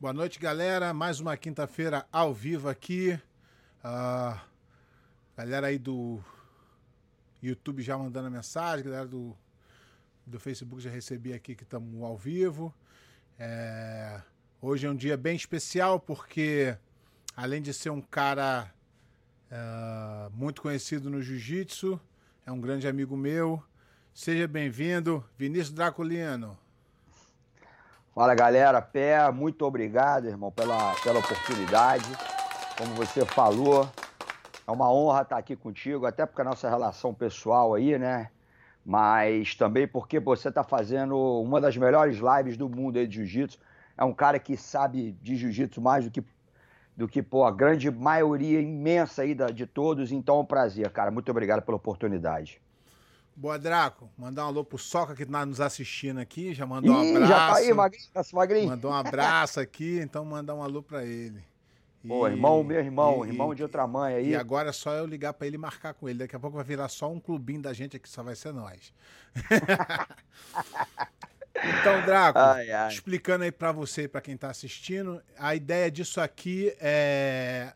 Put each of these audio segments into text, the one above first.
Boa noite, galera. Mais uma quinta-feira ao vivo aqui. Uh, galera aí do YouTube já mandando a mensagem, galera do, do Facebook já recebi aqui que estamos ao vivo. É, hoje é um dia bem especial porque, além de ser um cara uh, muito conhecido no jiu-jitsu, é um grande amigo meu. Seja bem-vindo, Vinícius Draculino. Fala galera, Pé, muito obrigado, irmão, pela, pela oportunidade. Como você falou, é uma honra estar aqui contigo, até porque a nossa relação pessoal aí, né? Mas também porque você está fazendo uma das melhores lives do mundo aí de jiu-jitsu. É um cara que sabe de jiu-jitsu mais do que, do que pô, a grande maioria imensa aí da, de todos. Então é um prazer, cara. Muito obrigado pela oportunidade. Boa, Draco. Mandar um alô pro Soca que tá nos assistindo aqui. Já mandou um Ih, abraço. Já tá aí, magrinho, tá magrinho. Mandou um abraço aqui, então mandar um alô pra ele. Pô, irmão, meu irmão, e, irmão de outra mãe aí. E agora é só eu ligar para ele e marcar com ele. Daqui a pouco vai virar só um clubinho da gente aqui, só vai ser nós. então, Draco, ai, ai. explicando aí para você e para quem tá assistindo, a ideia disso aqui é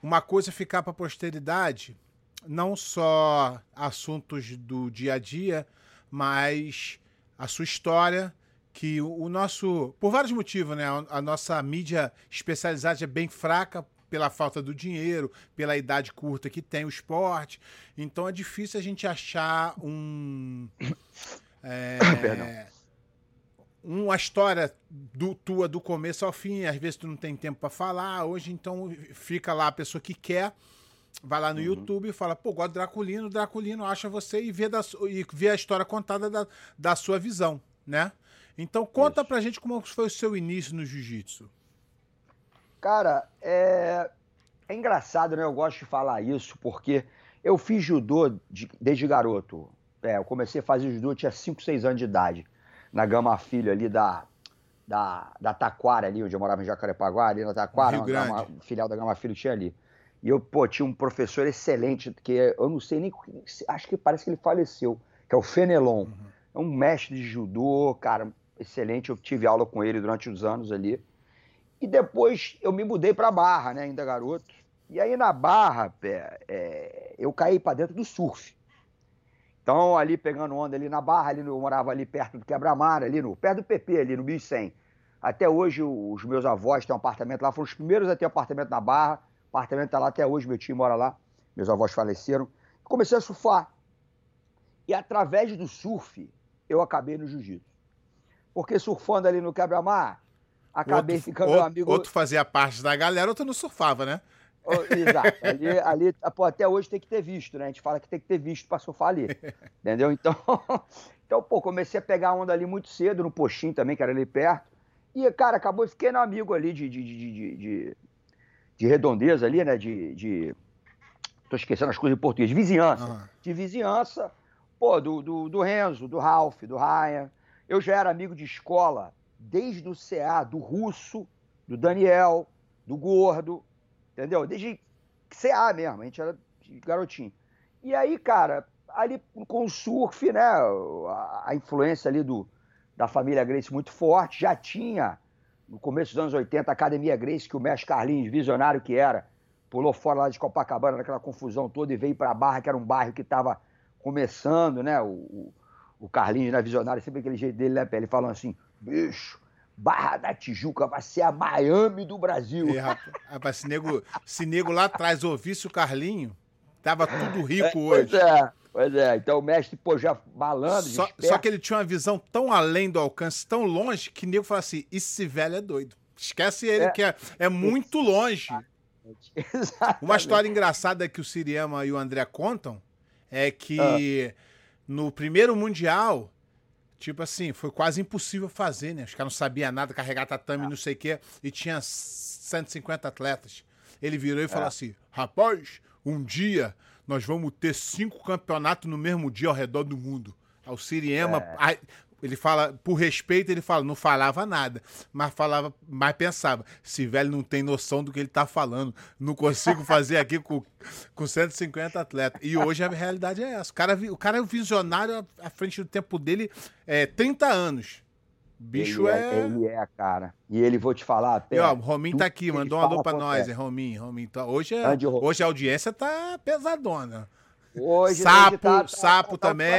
uma coisa ficar para posteridade não só assuntos do dia a dia, mas a sua história, que o nosso, por vários motivos, né, a nossa mídia especializada é bem fraca pela falta do dinheiro, pela idade curta que tem o esporte, então é difícil a gente achar um é, uma história do, tua do começo ao fim, às vezes tu não tem tempo para falar, hoje então fica lá a pessoa que quer vai lá no uhum. YouTube e fala, pô, gosto de Draculino, Draculino acha você e vê, da, e vê a história contada da, da sua visão, né? Então conta Isso. pra gente como foi o seu início no jiu-jitsu. Cara, é... é engraçado, né? Eu gosto de falar isso porque eu fiz judô de... desde garoto. É, eu comecei a fazer judô, tinha 5, 6 anos de idade, na Gama Filho ali da, da, da Taquara ali, onde eu morava em Jacarepaguá, ali na Taquara, uma, Gama, filial da Gama Filho tinha ali. E eu, pô, tinha um professor excelente, que eu não sei nem. Acho que parece que ele faleceu, que é o Fenelon. Uhum. É um mestre de judô, cara, excelente. Eu tive aula com ele durante os anos ali. E depois eu me mudei para Barra, né, ainda garoto. E aí na Barra, é, eu caí para dentro do surf. Então, ali pegando onda ali na Barra, ali eu morava ali perto do Quebra-Mar, ali no, perto do PP, ali no 1100. Até hoje, os meus avós têm um apartamento lá, foram os primeiros a ter um apartamento na Barra apartamento está lá até hoje, meu tio mora lá, meus avós faleceram. Comecei a surfar. E através do surf, eu acabei no jiu-jitsu. Porque surfando ali no quebra-mar, acabei outro, ficando outro, amigo. Outro fazia parte da galera, outro não surfava, né? Exato. Ali, ali pô, até hoje tem que ter visto, né? A gente fala que tem que ter visto para surfar ali. entendeu? Então, então, pô, comecei a pegar onda ali muito cedo, no Poxim também, que era ali perto. E, cara, acabou, fiquei no amigo ali de, de, de, de, de redondeza ali, né? De, de. Tô esquecendo as coisas em português. De vizinhança. Uhum. De vizinhança, pô, do, do, do Renzo, do Ralph, do Ryan. Eu já era amigo de escola desde o CA, do Russo, do Daniel, do Gordo, entendeu? Desde CA mesmo, a gente era garotinho. E aí, cara, ali com o surf, né? A, a influência ali do, da família Grace muito forte, já tinha no começo dos anos 80, a Academia Grace, que o mestre Carlinhos, visionário que era, pulou fora lá de Copacabana, naquela confusão toda, e veio para a Barra, que era um bairro que estava começando, né? O, o, Carlinhos, né, visionário, sempre aquele jeito dele, né, ele falando assim, bicho, Barra da Tijuca vai ser a Miami do Brasil. É, rapaz, se nego, se nego lá atrás ouvisse o Carlinho, tava tudo rico é, hoje. Pois é. Pois é, então o mestre, pô, já balando. Só, só, que ele tinha uma visão tão além do alcance, tão longe, que nego fala assim: esse velho é doido. Esquece ele, é, que é, é muito longe. Exatamente. Uma história engraçada que o Siriema e o André contam é que ah. no primeiro Mundial, tipo assim, foi quase impossível fazer, né? Os caras não sabiam nada, carregar tatame, ah. não sei o quê, e tinha 150 atletas. Ele virou e falou é. assim: rapaz, um dia nós vamos ter cinco campeonatos no mesmo dia ao redor do mundo. O Siriema, é. ele fala, por respeito, ele fala, não falava nada, mas falava, mas pensava, esse velho não tem noção do que ele tá falando, não consigo fazer aqui com, com 150 atletas. E hoje a realidade é essa. O cara, o cara é visionário à frente do tempo dele, é, 30 anos. Bicho ele é... é... Ele é, cara. E ele, vou te falar... Pé, e, ó, o tá aqui, mandou um alô pra nós, Rominho. Rominho tá... hoje, é... hoje a audiência tá pesadona. Hoje sapo, tá, sapo tá, também.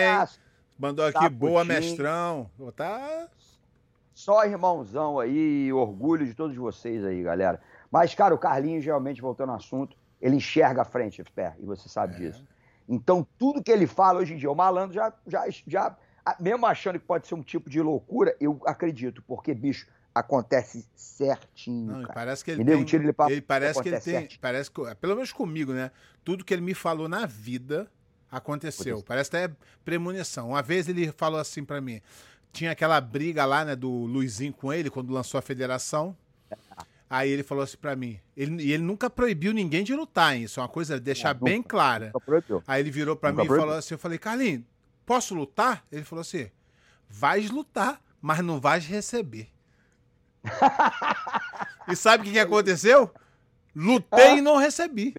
Mandou aqui, Saputinho. boa, mestrão. Tá... Só irmãozão aí, orgulho de todos vocês aí, galera. Mas, cara, o Carlinhos, realmente, voltando ao assunto, ele enxerga a frente, pé, e você sabe é. disso. Então, tudo que ele fala hoje em dia, o malandro já, já, já, mesmo achando que pode ser um tipo de loucura, eu acredito, porque, bicho, acontece certinho. Não, parece que ele tem, tira ele, pra, ele parece que ele tem, certinho. parece que, pelo menos comigo, né? Tudo que ele me falou na vida aconteceu. Parece até premonição. Uma vez ele falou assim para mim, tinha aquela briga lá, né, do Luizinho com ele quando lançou a federação. Aí ele falou assim para mim, ele, e ele nunca proibiu ninguém de lutar, hein? Isso é uma coisa deixar bem clara. Aí ele virou para mim e falou assim, eu falei, Carlinhos, posso lutar? Ele falou assim, vais lutar, mas não vais receber. e sabe o que, que aconteceu? Lutei e não recebi.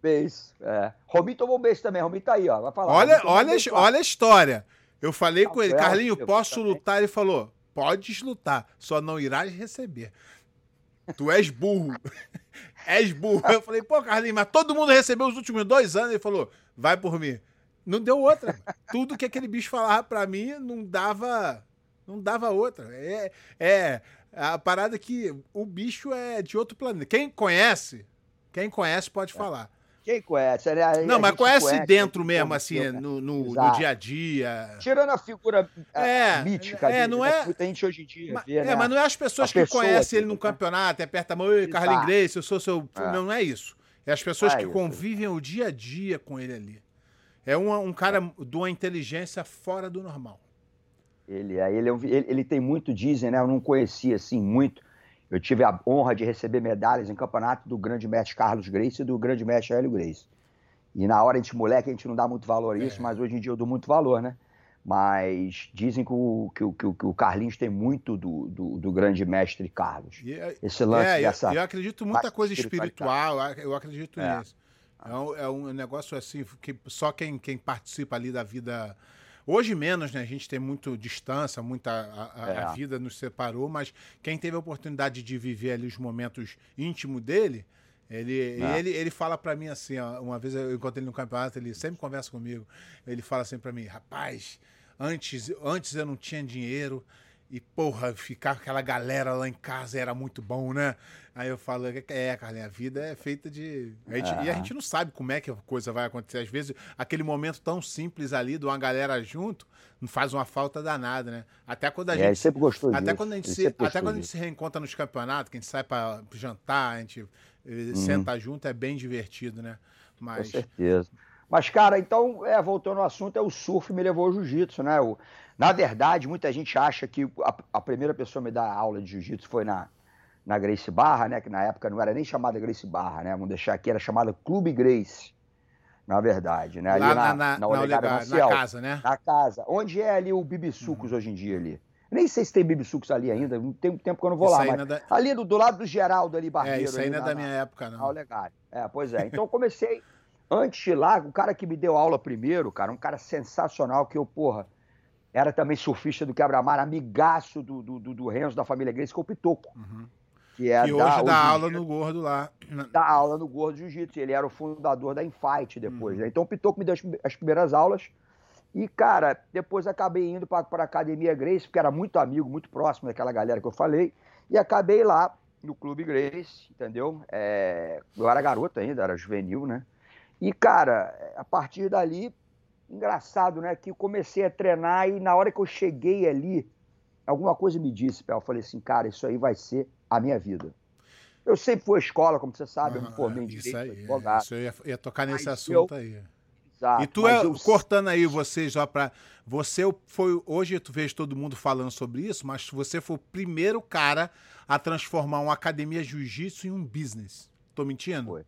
Beijo. É. Rominho tomou um beijo também. Rominho tá aí, ó. Vai falar. Olha, olha, um olha a história. Eu falei com ele, Carlinho, posso também. lutar? Ele falou, podes lutar, só não irás receber. Tu és burro. és burro. Eu falei, pô, Carlinho, mas todo mundo recebeu os últimos dois anos. Ele falou, vai por mim. Não deu outra. Tudo que aquele bicho falava pra mim não dava. Não dava outra. É, é a parada que o bicho é de outro planeta. Quem conhece, quem conhece pode é. falar. Quem conhece? A, não, mas conhece, conhece dentro mesmo, assim, no, no, no, dia a dia. Tirando a figura é, mítica é, não é, muita gente hoje em dia. Mas, vê, é, né? mas não é as pessoas que conhecem ele no campeonato, aperta a mão, Carlinhos Grace, eu sou seu. É. Não, não é isso. É as pessoas é que convivem o dia a dia com ele ali. É um, um cara de uma inteligência fora do normal. Ele, ele, ele, ele tem muito, dizem, né? Eu não conhecia assim muito eu tive a honra de receber medalhas em campeonato do grande mestre Carlos Grace e do grande mestre Hélio Grace. E na hora a gente moleque, a gente não dá muito valor a isso, é. mas hoje em dia eu dou muito valor, né? Mas dizem que o, que, que, que o Carlinhos tem muito do, do, do grande mestre Carlos. É, Esse lance é, dessa. Eu, eu acredito muita coisa espiritual, eu acredito é. nisso. É um, é um negócio assim que só quem, quem participa ali da vida Hoje menos, né? A gente tem muito distância, muita a, a, é. a vida nos separou, mas quem teve a oportunidade de viver ali os momentos íntimos dele, ele, é. ele, ele fala para mim assim, ó, uma vez eu encontrei ele no campeonato, ele sempre conversa comigo. Ele fala assim para mim, rapaz, antes, antes eu não tinha dinheiro, e, porra, ficar com aquela galera lá em casa era muito bom, né? Aí eu falo, é, Carlinhos, a vida é feita de. A gente, E a gente não sabe como é que a coisa vai acontecer. Às vezes, aquele momento tão simples ali, de uma galera junto, não faz uma falta danada, né? Até quando a é, gente. Ele sempre gostou até disso. Quando a gente se, até quando a gente se reencontra nos campeonatos, que a gente sai para jantar, a gente hum. senta junto, é bem divertido, né? Mas... Com certeza. Mas, cara, então, é, voltando ao assunto, é o surf me levou ao jiu-jitsu, né? O, na verdade, muita gente acha que a, a primeira pessoa a me dar aula de jiu-jitsu foi na, na Grace Barra, né? Que na época não era nem chamada Grace Barra, né? Vamos deixar aqui, era chamada Clube Grace, na verdade, né? Ali Lá na, na, na, na, na casa, né? Na casa. Onde é ali o Bibisucos uhum. hoje em dia ali? Nem sei se tem Bibisucos ali ainda, não tem tempo que eu não vou isso lá, mas da... ali do, do, lado do Geraldo ali, Barreiro. É, isso aí não é da minha época, não. Legal. É, pois é. Então eu comecei, antes de lá, o cara que me deu aula primeiro, cara, um cara sensacional que eu, porra, era também surfista do quebra-mar, amigaço do, do, do, do Renzo, da família Grace, que é o Pitoco. Uhum. Que, é que hoje dá aula no Gordo lá. Dá aula no Gordo Jiu-Jitsu. Ele era o fundador da Infight depois. Uhum. Né? Então o Pitoco me deu as, as, primeiras aulas. E, cara, depois acabei indo para a Academia Grace, porque era muito amigo, muito próximo daquela galera que eu falei. E acabei lá no Clube Grace, entendeu? É, eu era garoto ainda, era juvenil, né? E, cara, a partir dali engraçado, né? Que eu comecei a treinar e na hora que eu cheguei ali, alguma coisa me disse, Pel. Eu falei assim, cara, isso aí vai ser a minha vida. Eu sempre fui à escola, como você sabe, eu me formei em direito, aí, advogado. Isso eu ia, ia tocar nesse mas assunto eu... aí. Exato, e tu é, eu... cortando aí você já para você foi hoje tu vês todo mundo falando sobre isso, mas você foi o primeiro cara a transformar uma academia jiu-jitsu em um business. Tô mentindo? Foi.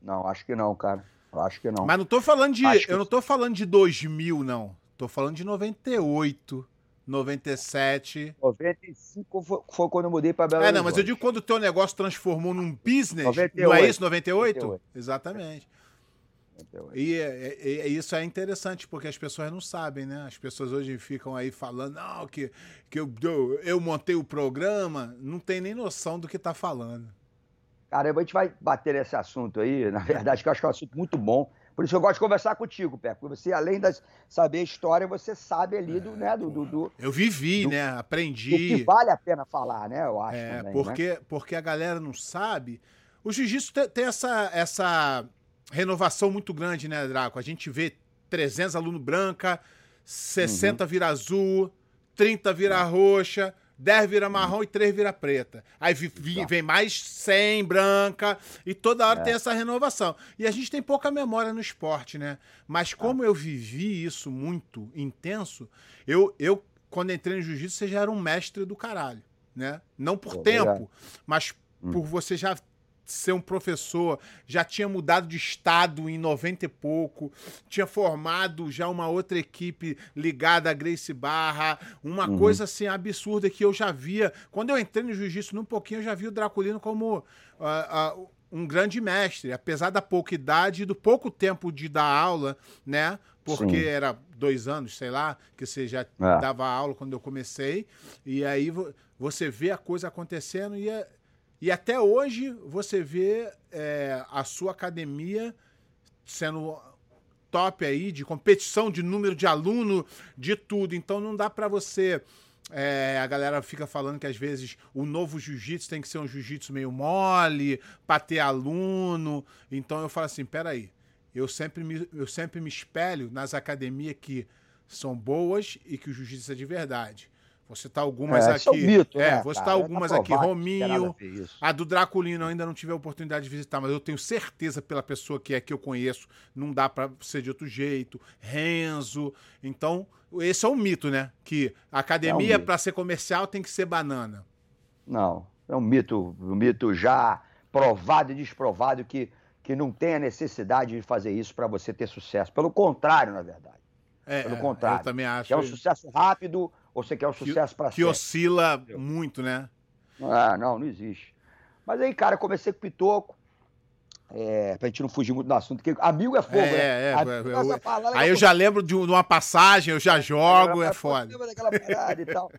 Não, acho que não, cara. Acho que não. Mas não tô falando de. Acho eu não tô falando de 2000, não. Tô falando de 98. 97. 95 foi, foi quando eu mudei para Belo Horizonte. É, não, mas eu digo quando o teu negócio transformou num business. 98, não é isso? 98? 98. Exatamente. E, e, e, isso é interessante, porque as pessoas não sabem, né? As pessoas hoje ficam aí falando, não, que, que eu, eu, eu montei o programa, não tem nem noção do que tá falando. Cara, a gente vai bater nesse assunto aí, na verdade, que eu acho que é um assunto muito bom. Por isso eu gosto de conversar contigo, Pé. Porque você, além de saber a história, você sabe ali do, é, né, do, do, do Eu vivi, do, né? Aprendi. O que vale a pena falar, né? Eu acho. É, também, porque, né? porque a galera não sabe. O jiu-jitsu tem, tem, essa, essa renovação muito grande, né, Draco? A gente vê 300 aluno branca, 60 uhum. vira azul, 30 vira roxa. 10 vira marrom e 3 vira preta. Aí vem mais 100 branca e toda hora é. tem essa renovação. E a gente tem pouca memória no esporte, né? Mas como eu vivi isso muito intenso, eu, eu quando entrei no jiu-jitsu, você já era um mestre do caralho, né? Não por tempo, mas hum. por você já ser um professor, já tinha mudado de estado em 90 e pouco, tinha formado já uma outra equipe ligada a Grace Barra, uma uhum. coisa assim absurda que eu já via. Quando eu entrei no jiu-jitsu, num pouquinho, eu já vi o Draculino como. Uh, uh, um grande mestre, apesar da pouca idade e do pouco tempo de dar aula, né? Porque Sim. era dois anos, sei lá, que você já é. dava aula quando eu comecei. E aí você vê a coisa acontecendo e é, e até hoje você vê é, a sua academia sendo top aí de competição, de número de aluno, de tudo. Então não dá para você. É, a galera fica falando que às vezes o novo jiu-jitsu tem que ser um jiu-jitsu meio mole, para ter aluno. Então eu falo assim: peraí, eu sempre me, eu sempre me espelho nas academias que são boas e que o jiu-jitsu é de verdade. Vou citar algumas é, aqui. É, mito, é né, vou citar cara? algumas aqui. Rominho. A, a, do Draculino eu ainda não tive a oportunidade de visitar, mas eu tenho certeza pela pessoa que é que eu conheço, não dá para ser de outro jeito. Renzo. Então, esse é um mito, né? Que a academia, é um para ser comercial, tem que ser banana. Não, é um mito, um mito já provado e desprovado que, que não tem a necessidade de fazer isso para você ter sucesso. Pelo contrário, na verdade. É, Pelo contrário. Eu também acho. É um sucesso rápido, ou você quer um sucesso para sempre? Que oscila muito, né? Ah, não, não existe. Mas aí, cara, comecei com Pitoco. É, pra gente não fugir muito do assunto, porque amigo é fogo, é, né? É, é, eu, aí eu já lembro de uma passagem, eu já jogo, é foda. daquela parada e tal.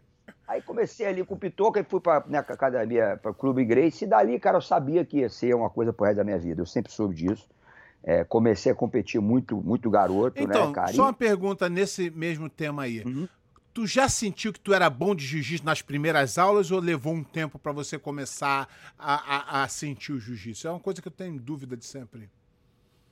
Aí comecei ali com o Pitoca e fui pra minha academia, pra Clube Grace, e dali, cara, eu sabia que ia ser uma coisa pro resto da minha vida. Eu sempre soube disso. É, comecei a competir muito, muito garoto, então, né, cara? Só uma pergunta nesse mesmo tema aí. Uhum. Tu já sentiu que tu era bom de jiu-jitsu nas primeiras aulas ou levou um tempo para você começar a, a, a sentir o jiu-jitsu? É uma coisa que eu tenho dúvida de sempre.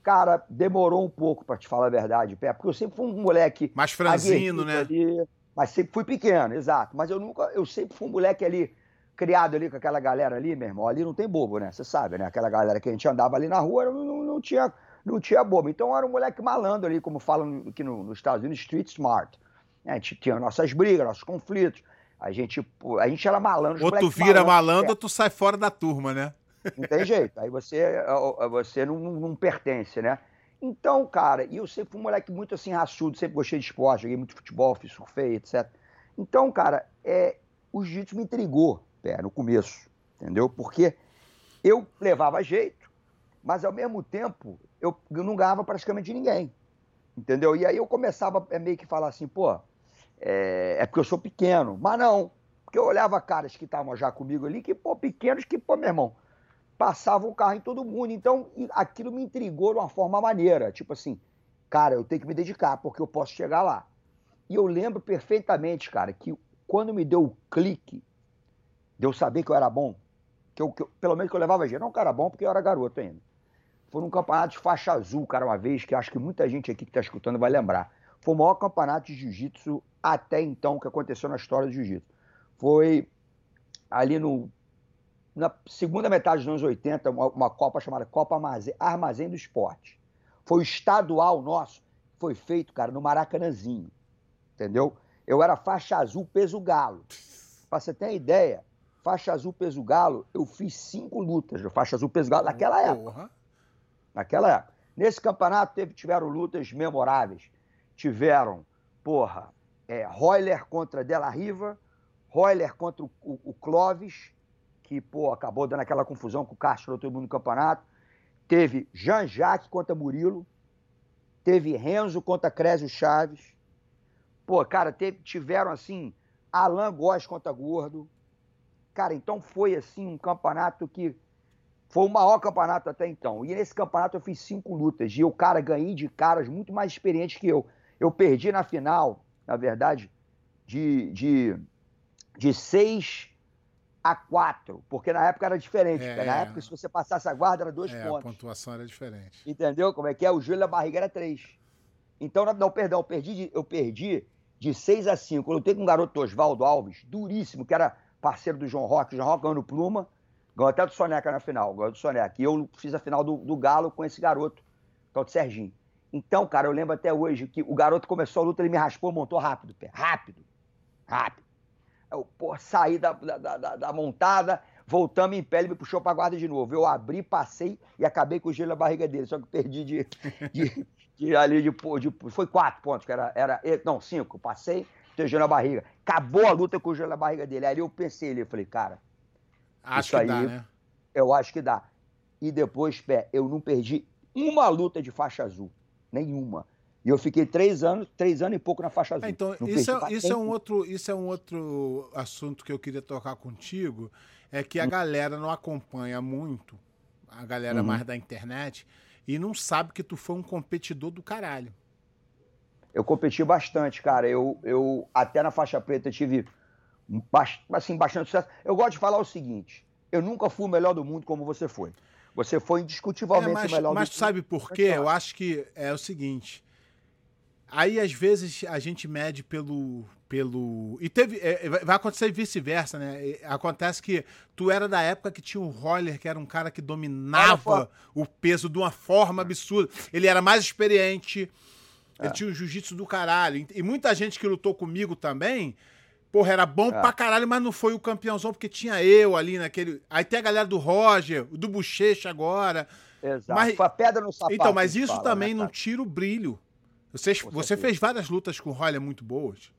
Cara, demorou um pouco para te falar a verdade, Pé, porque eu sempre fui um moleque. Mais franzino, né? Ali, mas sempre fui pequeno, exato. Mas eu nunca, eu sempre fui um moleque ali, criado ali com aquela galera ali, meu irmão. Ali não tem bobo, né? Você sabe, né? Aquela galera que a gente andava ali na rua não, não, não tinha, não tinha bobo. Então eu era um moleque malandro ali, como falam aqui no, nos Estados Unidos, street smart. A gente tinha nossas brigas, nossos conflitos. A gente, a gente era malandro. Ou tu vira malandro, malandro ou tu sai fora da turma, né? Não tem jeito. Aí você, você não, não pertence, né? Então, cara, e eu sempre fui um moleque muito assim, raçudo, sempre gostei de esporte, joguei muito futebol, fiz surfei, etc. Então, cara, é, o jiu-jitsu me intrigou é, no começo, entendeu? Porque eu levava jeito, mas ao mesmo tempo eu não ganhava praticamente ninguém, entendeu? E aí eu começava a meio que falar assim, pô, é, é porque eu sou pequeno. Mas não, porque eu olhava caras que estavam já comigo ali, que, pô, pequenos, que, pô, meu irmão, passavam o carro em todo mundo. Então, aquilo me intrigou de uma forma maneira. Tipo assim, cara, eu tenho que me dedicar, porque eu posso chegar lá. E eu lembro perfeitamente, cara, que quando me deu o clique de eu saber que eu era bom, que eu, que eu pelo menos que eu levava jeito, não cara bom, porque eu era garoto ainda. Foi num campeonato de faixa azul, cara, uma vez, que acho que muita gente aqui que está escutando vai lembrar. Foi o maior campeonato de jiu-jitsu até então que aconteceu na história do jiu-jitsu. Foi ali no, na segunda metade dos anos 80, uma, uma Copa chamada Copa Armazém, Armazém do Esporte. Foi o estadual nosso, foi feito, cara, no Maracanãzinho. Entendeu? Eu era faixa azul peso galo. Pra você ter ideia, faixa azul peso galo, eu fiz cinco lutas de faixa azul peso galo naquela época. Naquela época. Nesse campeonato teve, tiveram lutas memoráveis. Tiveram, porra, é, Royler contra Della Riva, Royler contra o, o, o, Clóvis, que pô, acabou dando aquela confusão com o Castro todo mundo no campeonato. Teve Jean-Jacques contra Murilo, teve Renzo contra Crésio Chaves. Pô, cara, teve, tiveram assim, Alan Góes contra Gordo. Cara, então foi assim um campeonato que foi o maior campeonato até então. E nesse campeonato eu fiz cinco lutas. E o cara ganhei de caras muito mais experientes que eu. Eu perdi na final, na verdade, de, de, de seis a quatro. Porque na época era diferente. É, na época, se você passasse a guarda, era dois é, pontos. A pontuação era diferente. Entendeu como é que é? O Júlio da barriga era três. Então, não, perdão, eu perdi de, eu perdi de 6 a 5. Eu lutei com um garoto Oswaldo Alves, duríssimo, que era parceiro do João Roque. O João Roque ganhou no Pluma, ganhou até do Soneca na final, ganhou do Soneca. E eu fiz a final do, do Galo com esse garoto, que é o de Serginho. Então, cara, eu lembro até hoje que o garoto começou a luta, ele me raspou, montou rápido, pé. Rápido. Rápido. Eu, pô, saí da, da, da, da montada, voltamos em pé, ele me puxou pra guarda de novo. Eu abri, passei e acabei com o gelo na barriga dele, só que perdi de, de, de ali de, de, Foi quatro pontos, que era. era não, cinco. Passei, tem gelo na barriga. Acabou a luta com o gelo na barriga dele. Aí eu pensei ali, eu falei, cara. Acho que aí, dá, né? Eu acho que dá. E depois, pé, eu não perdi uma luta de faixa azul. Nenhuma. E eu fiquei três anos, três anos e pouco na faixa azul. É, então, isso é, isso, é um outro, isso é um outro assunto que eu queria tocar contigo. É que a hum. galera não acompanha muito, a galera uhum. mais da internet, e não sabe que tu foi um competidor do caralho. Eu competi bastante, cara. Eu, eu até na faixa preta tive assim, bastante sucesso. Eu gosto de falar o seguinte: eu nunca fui o melhor do mundo como você foi. Você foi indiscutivelmente é, mas, o melhor mas do. Mas sabe por quê? Eu acho que é o seguinte. Aí, às vezes, a gente mede pelo. pelo e teve. É, vai acontecer vice-versa, né? Acontece que tu era da época que tinha o Roller, que era um cara que dominava o peso de uma forma absurda. Ele era mais experiente. Ele é. tinha o jiu-jitsu do caralho. E muita gente que lutou comigo também. Porra, era bom é. pra caralho, mas não foi o campeãozão, porque tinha eu ali naquele. Aí tem a galera do Roger, do Bochecha agora. Exato. Mas... Foi a pedra no sapato. Então, mas isso fala, também né, não tira o brilho. Você, você fez várias lutas com o Roller muito boas?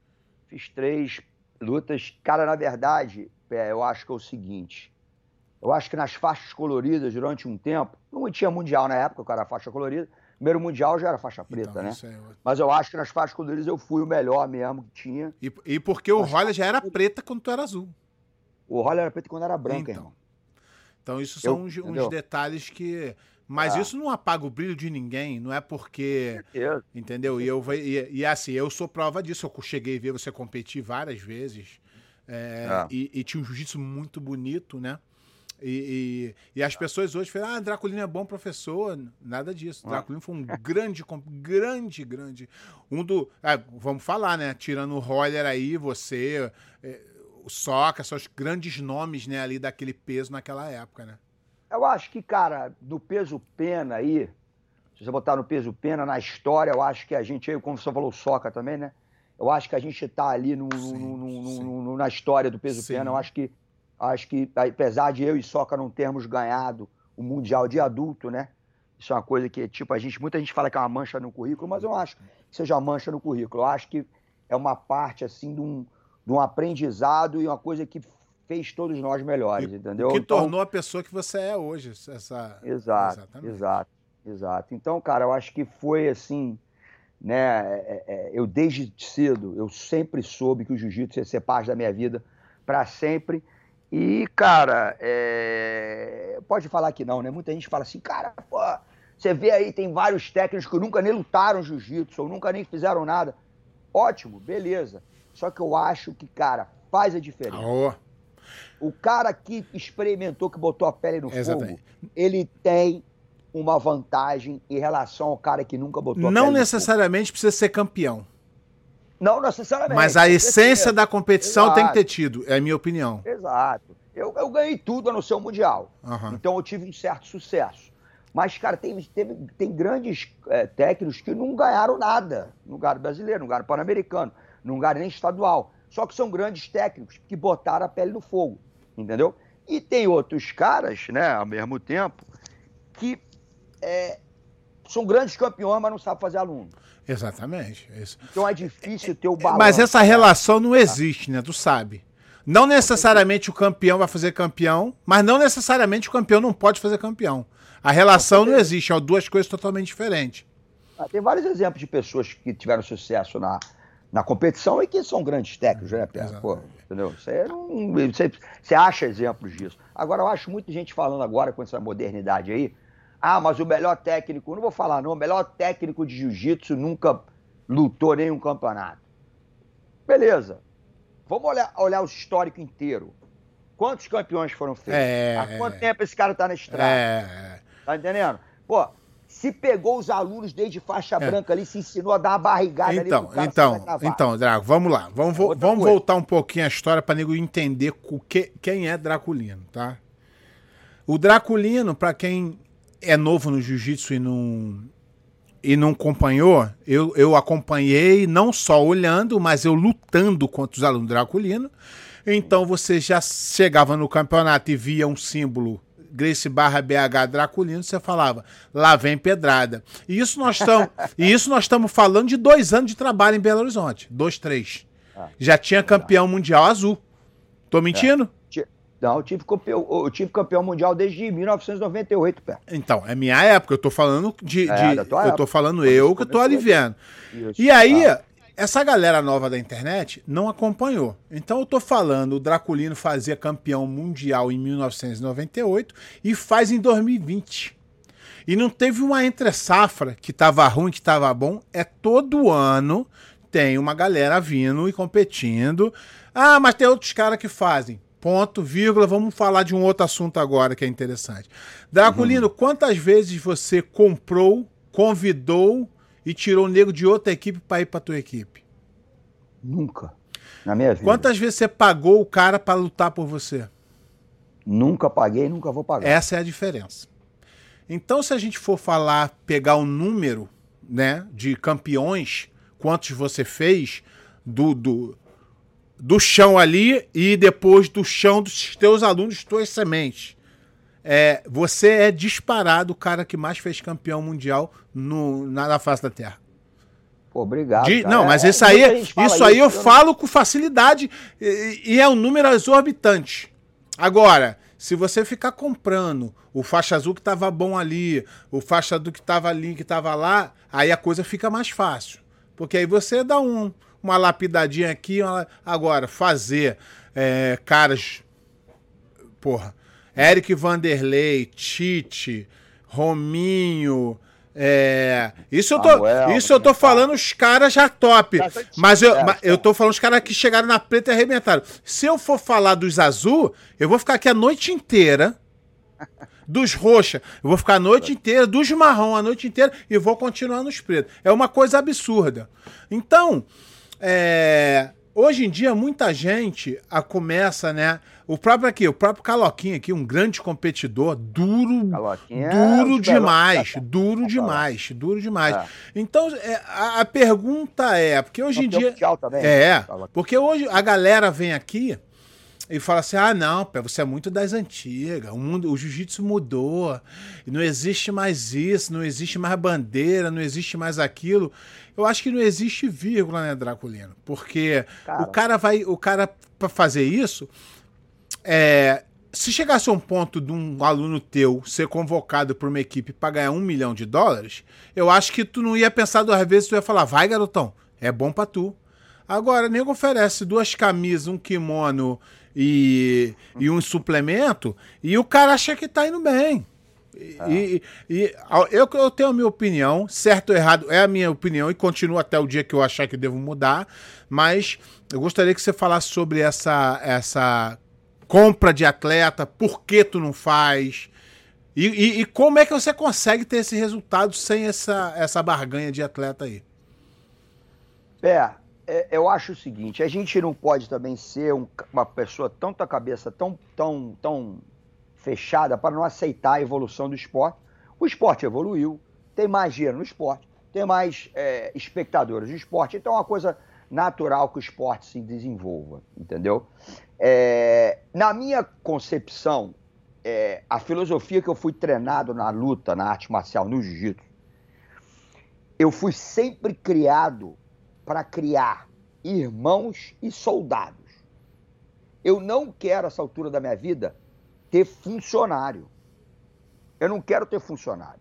Fiz três lutas. Cara, na verdade, eu acho que é o seguinte. Eu acho que nas faixas coloridas, durante um tempo, não tinha mundial na época, o cara faixa colorida. Primeiro mundial já era faixa preta, então, né? É... Mas eu acho que nas faixas coloridas eu fui o melhor mesmo que tinha. E, e porque o Roller já era preta quando tu era azul. O Roller era preto quando era branco, então. irmão. Então, isso são eu, uns, uns, detalhes que mas ah. isso não apaga o brilho de ninguém, não é porque. Entendeu? E, eu, e, e assim, eu sou prova disso. Eu cheguei a ver você competir várias vezes. É, ah. e, e, tinha um jiu-jitsu muito bonito, né? E, e, e, as pessoas hoje falam, ah, Draculino é bom professor. Nada disso. Ah. Draculino foi um grande, grande, grande. Um do. Ah, vamos falar, né? Tirando o Roller aí, você, é, o Soca, são os grandes nomes né, ali daquele peso naquela época, né? Eu acho que, cara, do peso pena aí, se você botar no peso pena, na história, eu acho que a gente, como você falou, soca também, né? Eu acho que a gente está ali no, sim, no, no, no, na história do peso sim. pena. Eu acho que, acho que, apesar de eu e Soca não termos ganhado o Mundial de adulto, né? Isso é uma coisa que, tipo, a gente, muita gente fala que é uma mancha no currículo, mas eu não acho que seja uma mancha no currículo. Eu acho que é uma parte, assim, de um, de um aprendizado e uma coisa que fez todos nós melhores, e, entendeu? Que então, tornou a pessoa que você é hoje. Essa... Exato, Exatamente. exato, exato. Então, cara, eu acho que foi assim, né? É, é, eu desde cedo, eu sempre soube que o jiu-jitsu ia ser parte da minha vida para sempre. E, cara, é... pode falar que não, né? Muita gente fala assim, cara, pô, você vê aí, tem vários técnicos que nunca nem lutaram jiu-jitsu, ou nunca nem fizeram nada. Ótimo, beleza. Só que eu acho que, cara, faz a diferença. Oh. O cara que experimentou, que botou a pele no Exatamente. fogo, ele tem uma vantagem em relação ao cara que nunca botou Não necessariamente precisa ser campeão. Não necessariamente. Mas a essência da competição Exato. tem que ter tido, é a minha opinião. Exato. Eu, eu ganhei tudo no seu Mundial. Uhum. Então eu tive um certo sucesso. Mas, cara, tem, teve, tem grandes é, técnicos que não ganharam nada no lugar brasileiro, no lugar pan-americano, no lugar nem estadual. Só que são grandes técnicos que botaram a pele no fogo entendeu? E tem outros caras, né, ao mesmo tempo, que é, são grandes campeões, mas não sabem fazer aluno. Exatamente. É isso. Então é difícil ter o balanço. Mas essa relação não existe, né? Tu sabe. Não necessariamente o campeão vai fazer campeão, mas não necessariamente o campeão não pode fazer campeão. A relação não existe, são duas coisas totalmente diferentes. Ah, tem vários exemplos de pessoas que tiveram sucesso na, na competição e que são grandes técnicos, né, Pedro? Pô, entendeu? Você, não, você, você acha exemplos disso. Agora, eu acho muita gente falando agora com essa modernidade aí. Ah, mas o melhor técnico, não vou falar não, o melhor técnico de jiu-jitsu nunca lutou nenhum campeonato. Beleza. Vamos olhar, olhar o histórico inteiro. Quantos campeões foram feitos? É, Há quanto tempo esse cara tá na estrada? É. Tá entendendo? Pô, se pegou os alunos desde faixa é. branca ali, se ensinou a dar uma barrigada então, ali Então, então, Draco, vamos lá. Vamos, vo vamos voltar um pouquinho a história para nego entender que, quem é Draculino, tá? O Draculino, para quem é novo no jiu-jitsu e não, e não acompanhou, eu, eu acompanhei não só olhando, mas eu lutando contra os alunos Draculino. Então você já chegava no campeonato e via um símbolo Grace barra BH Draculino, você falava, lá vem pedrada. E isso nós estamos, e isso nós estamos falando de dois anos de trabalho em Belo Horizonte. Dois, três. Ah, Já tinha campeão mundial azul. Tô mentindo? Não, eu tive, campeão, eu tive campeão mundial desde 1998, pé. Então, é minha época, eu tô falando de. É, de eu tô falando eu que tô aliviando. Isso, e aí, ah essa galera nova da internet não acompanhou. Então eu tô falando, o Draculino fazia campeão mundial em 1998 e faz em 2020. E não teve uma entre safra que tava ruim, que tava bom. É todo ano tem uma galera vindo e competindo. Ah, mas tem outros caras que fazem. Ponto, vírgula. Vamos falar de um outro assunto agora que é interessante. Draculino, uhum. quantas vezes você comprou, convidou e tirou o nego de outra equipe para ir para tua equipe? Nunca. Na minha vida. Quantas vezes você pagou o cara para lutar por você? Nunca paguei, nunca vou pagar. Essa é a diferença. Então, se a gente for falar, pegar o número, né, de campeões, quantos você fez do, do, do chão ali e depois do chão dos teus alunos, tuas sementes é, você é disparado o cara que mais fez campeão mundial no, na, na face da Terra. Pô, obrigado. De, não, mas é, isso aí, isso aí eu, falo com facilidade e, e, é um número exorbitante. Agora, se você ficar comprando o faixa azul que tava bom ali, o faixa azul que tava ali, que tava lá, aí a coisa fica mais fácil. Porque aí você dá um, uma lapidadinha aqui, uma, agora, fazer é, caras. Porra, Eric Vanderlei, Tite, Rominho. É, isso eu tô, Samuel, isso eu tô falando os caras já top. Mas eu, eu tô falando os caras que chegaram na preta e arrebentaram. Se eu for falar dos azul, eu vou ficar aqui a noite inteira. Dos roxa, eu vou ficar a noite inteira, dos marrom a noite inteira e vou continuar nos pretos. É uma coisa absurda. Então, é, hoje em dia, muita gente a começa, né? O próprio aqui, o próprio Caloquinha aqui, um grande competidor, duro, Caloquinha duro é demais, duro demais, duro demais. É. Então, é, a, a, pergunta é, porque hoje em dia também, é, porque hoje a galera vem aqui e fala assim: "Ah, não, pé, você é muito das antigas. O mundo, o jiu-jitsu mudou. Não existe mais isso, não existe mais bandeira, não existe mais aquilo". Eu acho que não existe vírgula, né, Draculino? Porque cara. o cara vai, o cara para fazer isso, é, se chegasse a um ponto de um aluno teu ser convocado por uma equipe para ganhar um milhão de dólares, eu acho que tu não ia pensar duas vezes, tu ia falar, vai garotão, é bom para tu. Agora, nego oferece duas camisas, um kimono e, e um suplemento, e o cara acha que tá indo bem. E, e, eu, eu tenho a minha opinião, certo ou errado é a minha opinião e continua até o dia que eu achar que devo mudar, mas eu gostaria que você falasse sobre essa, essa compra de atleta, por que tu não faz? E, e, e, como é que você consegue ter esse resultado sem essa, essa barganha de atleta aí? É, é eu acho o seguinte, a gente não pode também ser um, uma pessoa tão a cabeça tão, tão, tão fechada para não aceitar a evolução do esporte. O esporte evoluiu, tem mais dinheiro no esporte, tem mais é, espectadores no esporte, então é uma coisa natural que o esporte se desenvolva, entendeu? É, na minha concepção, é, a filosofia que eu fui treinado na luta, na arte marcial, no jiu-jitsu, eu fui sempre criado para criar irmãos e soldados. Eu não quero, essa altura da minha vida, ter funcionário. Eu não quero ter funcionário.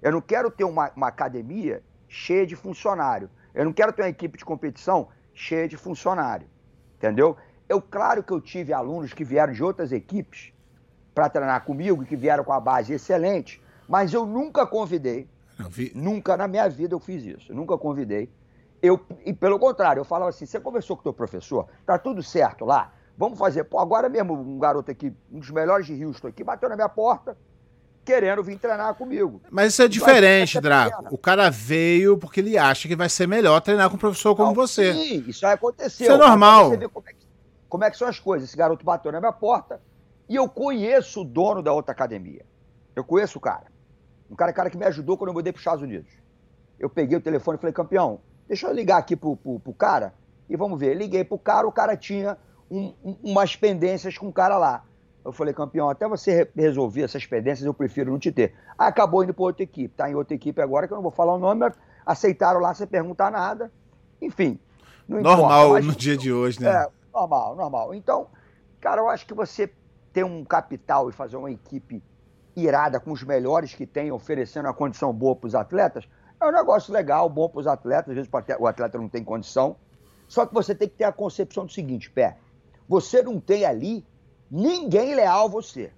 Eu não quero ter uma, uma academia cheia de funcionário. Eu não quero ter uma equipe de competição cheia de funcionário. Entendeu? Eu, claro que eu tive alunos que vieram de outras equipes para treinar comigo e que vieram com a base excelente, mas eu nunca convidei. Vi... Nunca na minha vida eu fiz isso. Eu nunca convidei. Eu, e pelo contrário, eu falava assim: você conversou com o teu professor? Tá tudo certo lá? Vamos fazer. Pô, agora mesmo, um garoto aqui, um dos melhores de Houston aqui, bateu na minha porta querendo vir treinar comigo. Mas isso é diferente, Draco. O cara veio porque ele acha que vai ser melhor treinar com um professor como Não, você. Sim, isso vai acontecer. Isso é normal. Você vê como é, que, como é que são as coisas. Esse garoto bateu na minha porta e eu conheço o dono da outra academia. Eu conheço o cara. Um cara, cara que me ajudou quando eu mudei para os Estados Unidos. Eu peguei o telefone e falei, campeão, deixa eu ligar aqui pro, pro, pro cara e vamos ver. Liguei pro cara, o cara tinha um, um, umas pendências com o cara lá. Eu falei, campeão, até você resolver essas pendências, eu prefiro não te ter. Acabou indo para outra equipe. Tá em outra equipe agora, que eu não vou falar o nome, mas aceitaram lá sem perguntar nada. Enfim. normal mas, no dia de hoje, né? É, normal, normal. Então, cara, eu acho que você ter um capital e fazer uma equipe irada com os melhores que tem, oferecendo uma condição boa para os atletas, é um negócio legal, bom para os atletas. Às vezes o atleta não tem condição. Só que você tem que ter a concepção do seguinte, pé. Você não tem ali ninguém leal a você.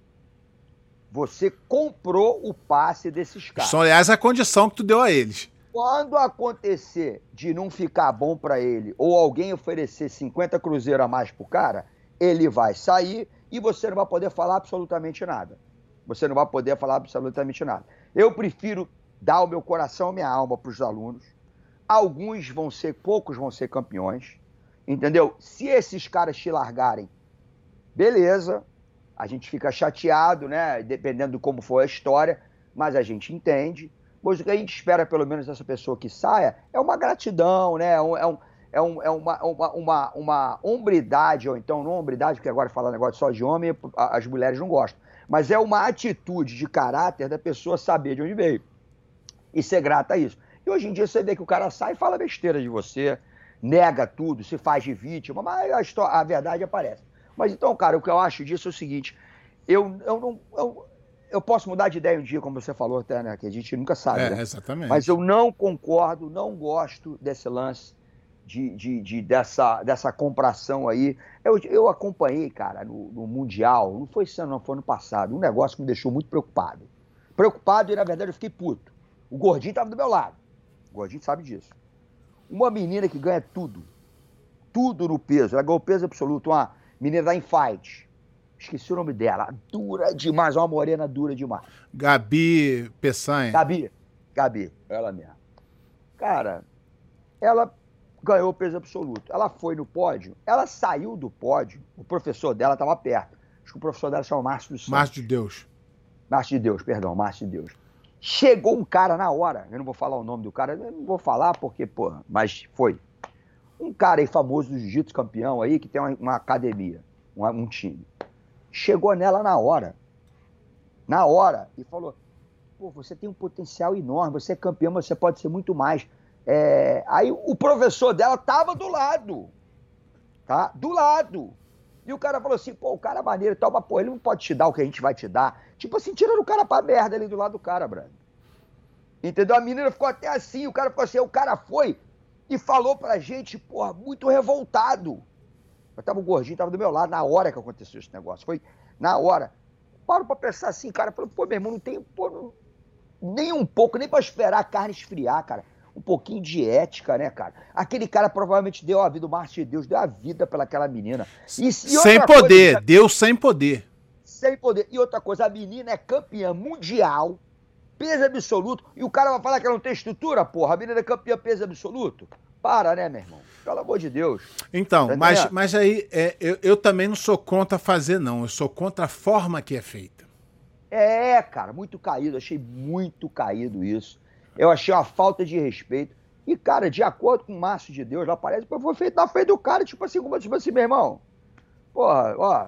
Você comprou o passe desses caras. São, aliás, a condição que tu deu a eles. Quando acontecer de não ficar bom para ele ou alguém oferecer 50 cruzeiros a mais pro cara, ele vai sair e você não vai poder falar absolutamente nada. Você não vai poder falar absolutamente nada. Eu prefiro dar o meu coração e minha alma para os alunos. Alguns vão ser, poucos vão ser campeões, entendeu? Se esses caras te largarem, beleza, a gente fica chateado, né? Dependendo de como for a história, mas a gente entende. Pois o que a gente espera, pelo menos, dessa pessoa que saia, é uma gratidão, né? É, um, é, um, é, um, é uma, uma, uma, uma hombridade, ou então não hombridade, porque agora falar negócio só de homem, as mulheres não gostam. Mas é uma atitude de caráter da pessoa saber de onde veio e ser grata a isso. E hoje em dia você vê que o cara sai e fala besteira de você, nega tudo, se faz de vítima, mas a, história, a verdade aparece. Mas então, cara, o que eu acho disso é o seguinte: eu, eu não. Eu, eu posso mudar de ideia um dia, como você falou até, né? Que a gente nunca sabe. É, né? exatamente. Mas eu não concordo, não gosto desse lance de, de, de dessa, dessa compração aí. Eu, eu acompanhei, cara, no, no, Mundial, não foi esse ano, não, foi ano passado, um negócio que me deixou muito preocupado. Preocupado e, na verdade, eu fiquei puto. O gordinho estava do meu lado. O gordinho sabe disso. Uma menina que ganha tudo. Tudo no peso. Ela ganhou peso absoluto. Uma Menina da Infight. Esqueci o nome dela. Dura demais, uma morena dura demais. Gabi Peçanha. Gabi. Gabi, ela mesma. Cara, ela ganhou peso absoluto. Ela foi no pódio, ela saiu do pódio, o professor dela estava perto. Acho que o professor dela chama Márcio dos Santos. Márcio de Deus. Márcio de Deus, perdão, Márcio de Deus. Chegou um cara na hora, eu não vou falar o nome do cara, eu não vou falar porque, pô, mas foi um cara aí famoso do jiu-jitsu campeão aí, que tem uma, uma academia, um, um, time. Chegou nela na hora. Na hora. E falou: pô, você tem um potencial enorme, você é campeão, mas você pode ser muito mais. É... Aí o professor dela tava do lado. Tá? Do lado. E o cara falou assim, pô, o cara é maneiro e tal, mas pô, ele não pode te dar o que a gente vai te dar. Tipo assim, tirando o cara pra merda ali do lado do cara, Brando. Entendeu? A menina ficou até assim, o cara ficou assim, o cara foi, e falou pra gente, porra, muito revoltado. Eu tava o gordinho, tava do meu lado na hora que aconteceu esse negócio. Foi na hora. Paro pra pensar assim, cara, pô, meu irmão, não tem pô, nem um pouco, nem pra esperar a carne esfriar, cara. Um pouquinho de ética, né, cara? Aquele cara provavelmente deu a vida, o Márcio de Deus deu a vida pelaquela menina. E, e sem poder, coisa, Deus sem poder. Sem poder. E outra coisa, a menina é campeã mundial peso absoluto, e o cara vai falar que ela não tem estrutura, porra. A menina é campeã peso absoluto. Para, né, meu irmão? Pelo amor de Deus. Então, mas, mas aí é, eu, eu também não sou contra fazer, não. Eu sou contra a forma que é feita. É, cara, muito caído. Achei muito caído isso. Eu achei uma falta de respeito. E, cara, de acordo com o Márcio de Deus, lá parece que foi feito na frente do cara, tipo assim, como tipo assim, meu irmão. Porra, ó,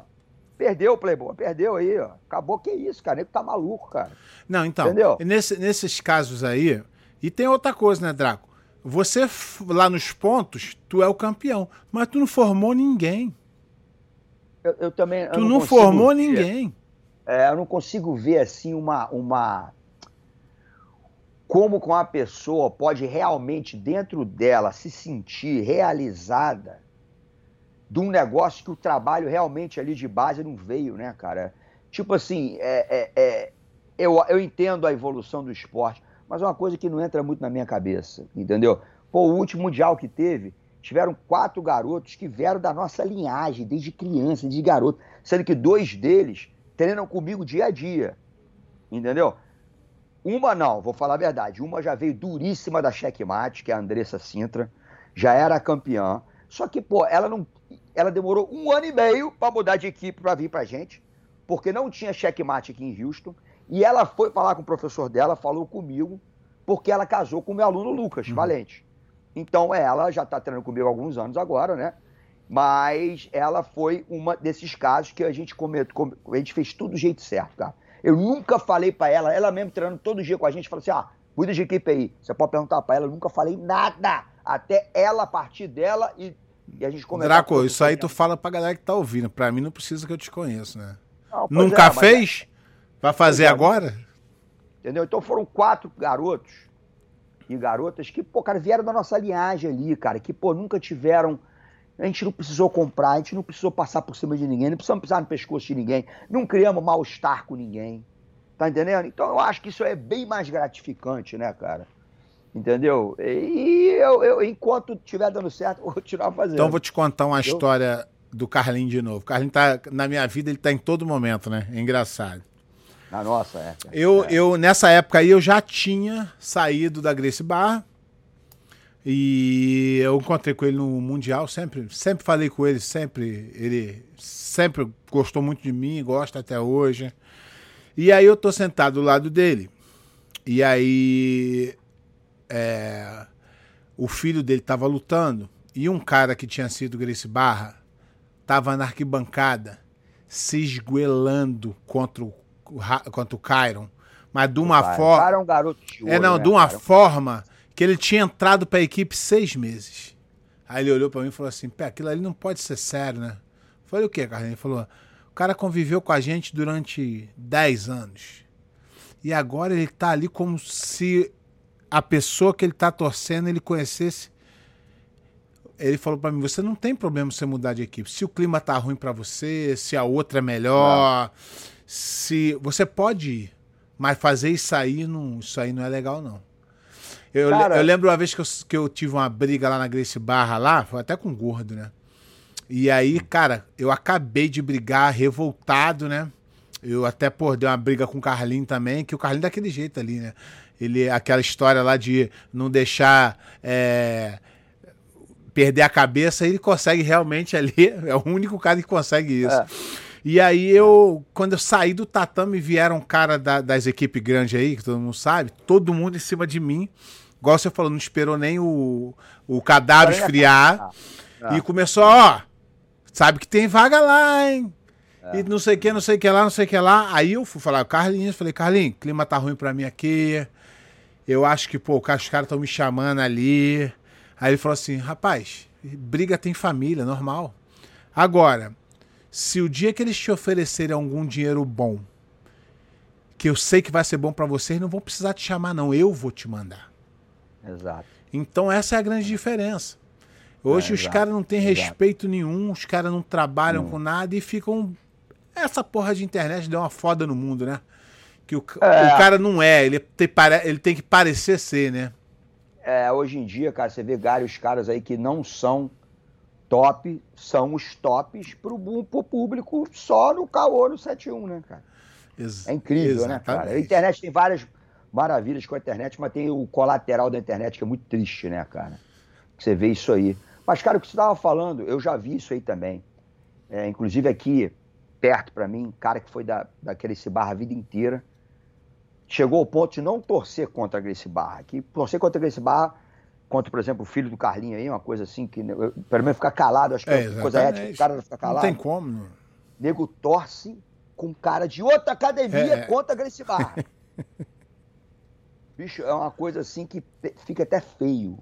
Perdeu o Playboy, perdeu aí, ó. Acabou que isso, cara. Ele tá maluco, cara. Não, então. Entendeu? Nesse, nesses casos aí. E tem outra coisa, né, Draco? Você, lá nos pontos, tu é o campeão. Mas tu não formou ninguém. Eu, eu também. Eu tu não, não formou ver. Ninguém. É, eu não consigo ver, assim, uma. uma como com a pessoa pode realmente dentro dela se sentir realizada de um negócio que o trabalho realmente ali de base não veio, né, cara? Tipo assim, é, é, é, eu, eu entendo a evolução do esporte, mas é uma coisa que não entra muito na minha cabeça, entendeu? Pô, o último mundial que teve, tiveram quatro garotos que vieram da nossa linhagem, desde criança, de garoto, sendo que dois deles treinam comigo dia a dia, entendeu? Uma não, vou falar a verdade, uma já veio duríssima da checkmate, que é a Andressa Sintra, já era campeã, só que, pô, ela não, ela demorou um ano e meio para mudar de equipe para vir pra gente, porque não tinha checkmate aqui em Houston, e ela foi falar com o professor dela, falou comigo, porque ela casou com o meu aluno Lucas uhum. Valente. Então ela já está treinando comigo há alguns anos agora, né? Mas ela foi uma desses casos que a gente a gente fez tudo do jeito certo, cara. Eu nunca falei para ela, ela mesmo treinando todo dia com a gente, falou assim: ah, cuida de equipe aí. Você pode perguntar para ela, eu nunca falei nada. Até ela partir dela e, e a gente começar. Draco, isso aí tu fala pra galera que tá ouvindo. Pra mim não precisa que eu te conheça, né? Não, nunca é, fez? É... Vai fazer é, agora? Entendeu? Então foram quatro garotos e garotas que, pô, cara, vieram da nossa linhagem ali, cara, que, pô, nunca tiveram. A gente não precisou comprar, a gente não precisou passar por cima de ninguém, não precisamos pisar no pescoço de ninguém, não criamos mal-estar com ninguém. Tá entendendo? Então eu acho que isso é bem mais gratificante, né, cara? Entendeu? E eu, eu enquanto estiver dando certo, vou continuar fazendo. Então vou te contar uma Entendeu? história do Carlinho de novo. O Carlinho tá, na minha vida, ele tá em todo momento, né? É engraçado. Na nossa, é. Eu, é. eu, nessa época aí, eu já tinha saído da Grace Bar. E eu encontrei com ele no Mundial, sempre, sempre falei com ele, sempre. Ele sempre gostou muito de mim, gosta até hoje. E aí eu tô sentado do lado dele. E aí é, o filho dele tava lutando. E um cara que tinha sido Grace Barra tava na arquibancada se esguelando contra o quanto o Kyron, mas de uma forma. É um garoto de ouro, É, não, né, de uma cara? forma que ele tinha entrado para a equipe seis meses. Aí ele olhou para mim e falou assim: Pé, aquilo ali não pode ser sério, né? Eu falei o quê, Carlinhos? Ele falou: o cara conviveu com a gente durante dez anos. E agora ele tá ali como se a pessoa que ele tá torcendo ele conhecesse. Ele falou para mim: você não tem problema você mudar de equipe. Se o clima tá ruim para você, se a outra é melhor. Não se você pode ir, mas fazer isso aí não, isso aí não é legal não. Eu, Cara, eu lembro uma vez que eu, que eu tive uma briga lá na Grace Barra lá, foi até com gordo, né? E aí, cara, eu acabei de brigar revoltado, né? Eu até, pô, dei uma briga com o Carlinho também, que o Carlinho é daquele jeito ali, né? Ele, aquela história lá de não deixar é, perder a cabeça, ele consegue realmente ali, é o único cara que consegue isso. É. E aí eu, quando eu saí do tatame, vieram um cara da, das equipes grandes aí, que todo mundo sabe, todo mundo em cima de mim. Igual você falou, não esperou nem o, o cadáver esfriar. Ah, e começou, ó, sabe que tem vaga lá, hein? É. E não sei o que, não sei o que lá, não sei o que lá. Aí eu fui falar, Carlinhos, falei, Carlinhos, clima tá ruim pra mim aqui. Eu acho que, pô, os caras estão me chamando ali. Aí ele falou assim, rapaz, briga tem família, normal. Agora, se o dia que eles te oferecerem algum dinheiro bom, que eu sei que vai ser bom para vocês, não vão precisar te chamar, não. Eu vou te mandar. Exato. Então essa é a grande diferença. Hoje é, os caras não têm exato. respeito nenhum, os caras não trabalham hum. com nada e ficam. Essa porra de internet deu uma foda no mundo, né? Que o, é. o cara não é, ele tem, ele tem que parecer ser, né? É, hoje em dia, cara, você vê vários caras aí que não são top são os tops pro, pro público só no caô no 71, né, cara? Ex é incrível, exatamente. né, cara? A internet tem várias maravilhas com a internet, mas tem o colateral da internet que é muito triste, né, cara? Você vê isso aí. Mas, cara, o que você estava falando, eu já vi isso aí também. É, inclusive aqui, perto para mim, cara que foi da, daquele Barra a vida inteira, chegou ao ponto de não torcer contra a Grace Barra. Que torcer contra a Grace Barra contra, por exemplo, o filho do Carlinho aí, uma coisa assim, que pelo menos ficar calado, acho que é, é coisa ética, o cara não ficar calado. Não tem como. Não. Nego torce com cara de outra academia é. contra a Gracie Barra. Bicho, é uma coisa assim que fica até feio.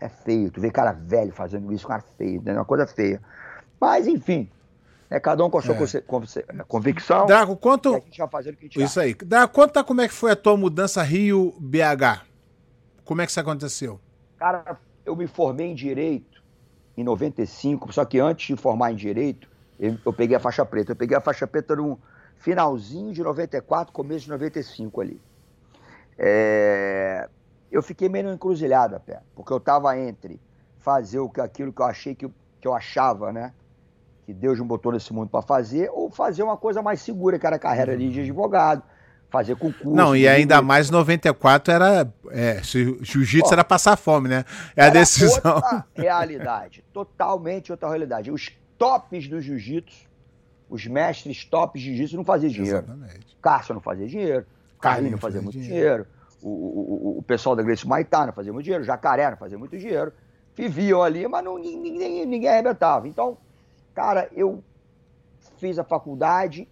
É feio. Tu vê cara velho fazendo isso, cara feio, né? É uma coisa feia. Mas, enfim, É cada um com a sua é. convicção. Draco, quanto. a gente vai fazer o que a gente Isso aí. Draco, conta como é que foi a tua mudança Rio-BH. Como é que isso aconteceu? Cara, eu me formei em Direito em 95, só que antes de formar em Direito, eu, eu peguei a faixa preta. Eu peguei a faixa preta no finalzinho de 94, começo de 95 ali. É... Eu fiquei meio encruzilhada, pé, porque eu estava entre fazer o que, aquilo que eu achei que, que eu achava, né? Que Deus me botou nesse mundo para fazer, ou fazer uma coisa mais segura, que era a carreira ali de advogado, fazer concurso. Não, e ainda mais 94 era. É, Jiu-jitsu era passar fome, né? É a decisão. Outra realidade, totalmente outra realidade. Os tops do jiu-jitsu, os mestres tops de jiu-jitsu não faziam dinheiro. Exatamente. Cássio não fazia dinheiro, Carlinhos não fazia muito dinheiro. dinheiro. O, o, o, pessoal da Grace Maitá não fazia muito dinheiro, Jacaré não fazia muito dinheiro. Viviam ali, mas não, ninguém, ninguém arrebentava. Então, cara, eu fiz a faculdade,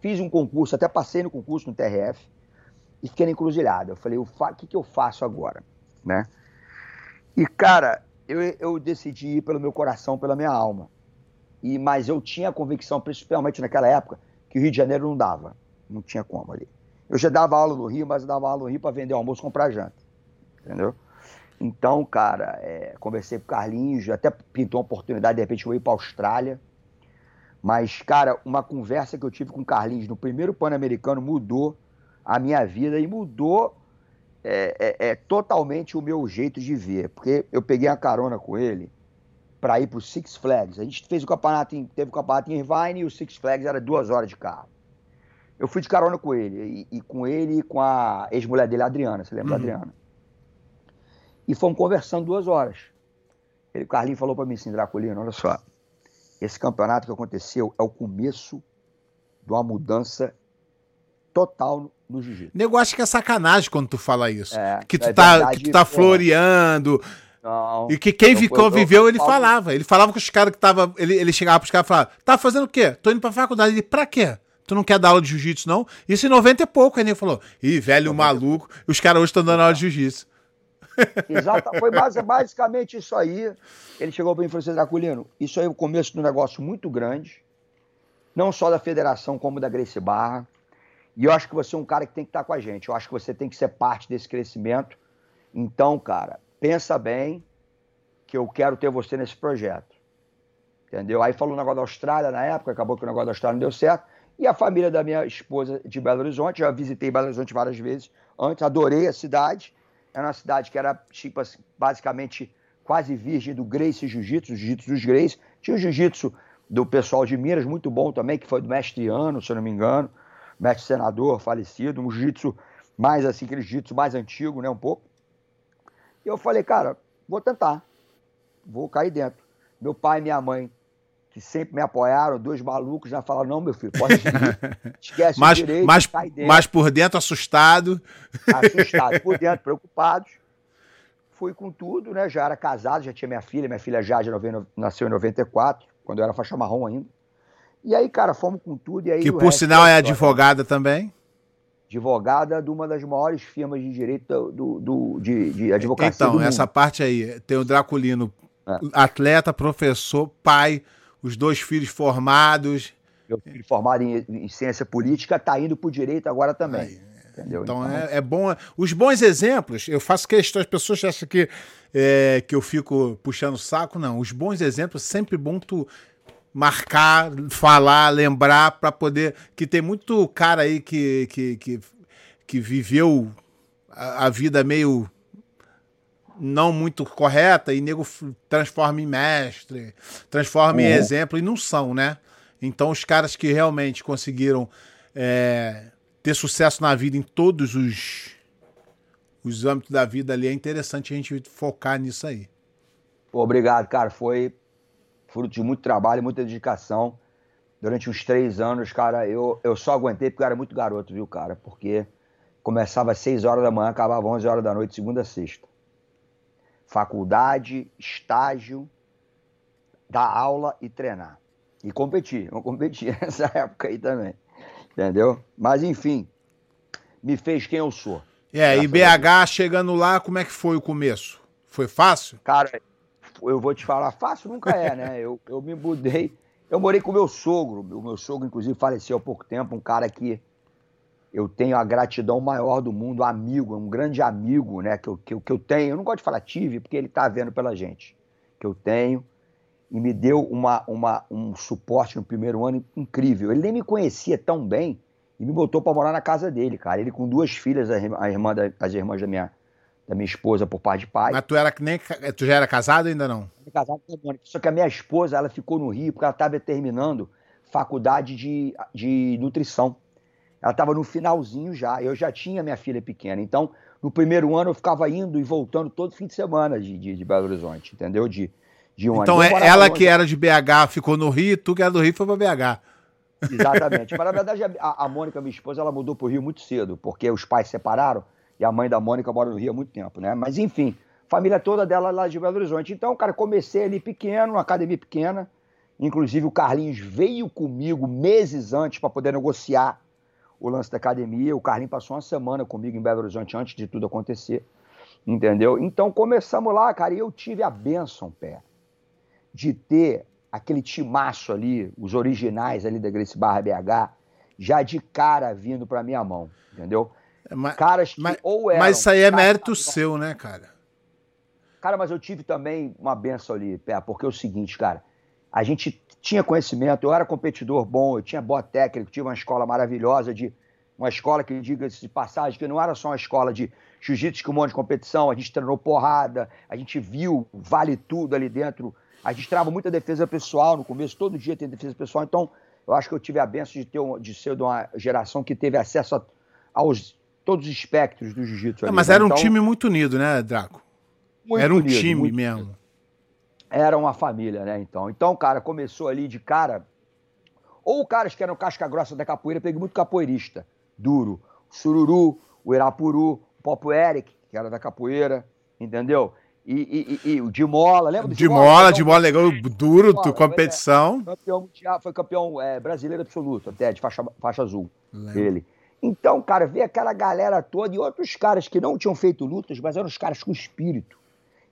fiz um concurso, até passei no concurso no TRF, e fiquei na encruzilhada. Eu falei, o que, que eu faço agora? Né? E, cara, eu, eu decidi ir pelo meu coração, pela minha alma. E, mas eu tinha a convicção, principalmente naquela época, que o Rio de Janeiro não dava. Não tinha como ali. Eu já dava aula no Rio, mas eu dava aula no Rio para vender almoço e comprar janta. Entendeu? Então, cara, é, conversei com o Carlinhos, até pintou uma oportunidade, de repente eu ir para a Austrália. Mas, cara, uma conversa que eu tive com o Carlinhos no primeiro Pan-Americano mudou a minha vida e mudou é, é, é, totalmente o meu jeito de ver. Porque eu peguei a carona com ele para ir para o Six Flags. A gente fez o campeonato, em, teve o campeonato em Irvine e o Six Flags era duas horas de carro. Eu fui de carona com ele, e, e com ele e com a ex-mulher dele, a Adriana, você lembra uhum. da Adriana? E fomos conversando duas horas. Ele, o Carlinhos falou para mim assim, Draculino, olha só, esse campeonato que aconteceu é o começo de uma mudança total no jiu-jitsu. Negócio que é sacanagem quando tu fala isso. É, que, tu é tá, verdade, que tu tá floreando. Não, e que quem ficou, viveu, ele falava. Ele falava com os caras que tava. Ele, ele chegava pros caras e falava: tá fazendo o quê? Tô indo pra faculdade. Ele, pra quê? Tu não quer dar aula de jiu-jitsu, não? Isso em 90 e pouco, aí ele falou. Ih, velho maluco. Os caras hoje estão dando aula de jiu-jitsu. Exato, foi basicamente isso aí. Ele chegou para mim e falou assim, Draculino, isso aí é o começo de um negócio muito grande, não só da federação, como da Grace Barra. E eu acho que você é um cara que tem que estar com a gente. Eu acho que você tem que ser parte desse crescimento. Então, cara, pensa bem que eu quero ter você nesse projeto. Entendeu? Aí falou o negócio da Austrália na época, acabou que o negócio da Austrália não deu certo. E a família da minha esposa de Belo Horizonte, já visitei Belo Horizonte várias vezes antes, adorei a cidade. Era uma cidade que era, tipo, assim, basicamente quase virgem do Grace Jiu-Jitsu, Jiu-Jitsu dos Grace. Tinha o Jiu-Jitsu do pessoal de Minas, muito bom também, que foi do mestre Ano, se eu não me engano, mestre senador falecido, um Jiu-Jitsu mais assim, aquele Jiu-Jitsu mais antigo, né, um pouco. E eu falei, cara, vou tentar, vou cair dentro. Meu pai e minha mãe que sempre me apoiaram, dois malucos, já falaram: não, meu filho, pode ir, esquece mas, o direito, mas, mas por dentro assustado. Assustado, por dentro preocupados. Fui com tudo, né? Já era casado, já tinha minha filha, minha filha Jade nasceu em 94, quando eu era faixa marrom ainda. E aí, cara, fomos com tudo. E aí, que por sinal é advogada também? Advogada de uma das maiores firmas de direito do, do de, de advocacia. Então, essa parte aí, tem o Draculino, é. atleta, professor, pai, os dois filhos formados. Meu filho formado em, em ciência política está indo para o direito agora também. Aí, entendeu? Então, então é, é, bom. Os bons exemplos, eu faço questão, as pessoas acham que, é, que eu fico puxando o saco, não. Os bons exemplos, sempre bom tu marcar, falar, lembrar, para poder. Que tem muito cara aí que, que, que, que viveu a, a vida meio não muito correta e nego transforma em mestre, transforma uhum. em exemplo e não são, né? Então os caras que realmente conseguiram é, ter sucesso na vida em todos os, os âmbitos da vida ali, é interessante a gente focar nisso aí. Obrigado, cara. Foi fruto de muito trabalho, muita dedicação. Durante uns três anos, cara, eu, eu só aguentei porque eu era muito garoto, viu, cara? Porque começava às seis horas da manhã, acabava às onze horas da noite, segunda a sexta faculdade, estágio, dar aula e treinar. E competir. Eu competi nessa época aí também. Entendeu? Mas enfim, me fez quem eu sou. É, e BH chegando lá, como é que foi o começo? Foi fácil? Cara, eu vou te falar, fácil nunca é, né? eu, eu me mudei, Eu morei com o meu sogro. O meu sogro, inclusive, faleceu há pouco tempo. Um cara que eu tenho a gratidão maior do mundo, amigo, um grande amigo, né? Que eu, que, que eu tenho. Eu não gosto de falar tive, porque ele tá vendo pela gente. Que eu tenho. E me deu uma, uma, um suporte no primeiro ano incrível. Ele nem me conhecia tão bem e me botou para morar na casa dele, cara. Ele com duas filhas, a irmã da, as irmãs da minha, da minha esposa por pai de pai. Mas tu, era, nem, tu já era casado ainda não? Eu casado. Só que a minha esposa, ela ficou no Rio porque ela estava terminando faculdade de, de nutrição. Ela estava no finalzinho já. Eu já tinha minha filha pequena. Então, no primeiro ano, eu ficava indo e voltando todo fim de semana de, de, de Belo Horizonte, entendeu? De, de um então, é, ela que era de BH ficou no Rio, tu que era do Rio foi para BH. Exatamente. Mas na verdade a, a Mônica, minha esposa, ela mudou para o Rio muito cedo, porque os pais se separaram e a mãe da Mônica mora no Rio há muito tempo, né? Mas enfim, família toda dela lá de Belo Horizonte. Então, cara, comecei ali pequeno, uma academia pequena. Inclusive o Carlinhos veio comigo meses antes para poder negociar o lance da academia. O Carlinhos passou uma semana comigo em Belo Horizonte antes de tudo acontecer. Entendeu? Então começamos lá, cara, e eu tive a benção, pé, de ter aquele timaço ali, os originais ali da Grace Barra BH, já de cara vindo para minha mão, entendeu? É, mas, Caras que mas, ou eram... Mas isso aí é mérito seu, né, cara? Cara, mas eu tive também uma benção ali, Pé, porque é o seguinte, cara, a gente tinha conhecimento, eu era competidor bom, eu tinha boa técnica, tinha uma escola maravilhosa de uma escola que diga-se de passagem, que não era só uma escola de jiu-jitsu com um monte de competição, a gente treinou porrada, a gente viu vale tudo ali dentro a gente trava muita defesa pessoal no começo, todo dia tem defesa pessoal, então eu acho que eu tive a benção de, ter um, de ser de uma geração que teve acesso a, aos todos os espectros do jiu-jitsu. Mas era um então, time muito unido, né, Draco? era um unido, time mesmo. Unido. Era uma família, né, então. Então, cara, começou ali de cara... Ou caras que eram casca grossa da capoeira, peguei muito capoeirista, duro. O Sururu, o Irapuru, o Popo Eric, que era da capoeira, entendeu? E, e, e, o Dimola, lembra do Dimola? Dimola, legal, duro, Dimola, competição. Foi, é, campeão mundial, foi campeão é, brasileiro absoluto, até, de faixa, faixa azul, Lembra. ele. Então, cara, ver aquela galera toda e outros caras que não tinham feito lutas, mas eram os caras com espírito.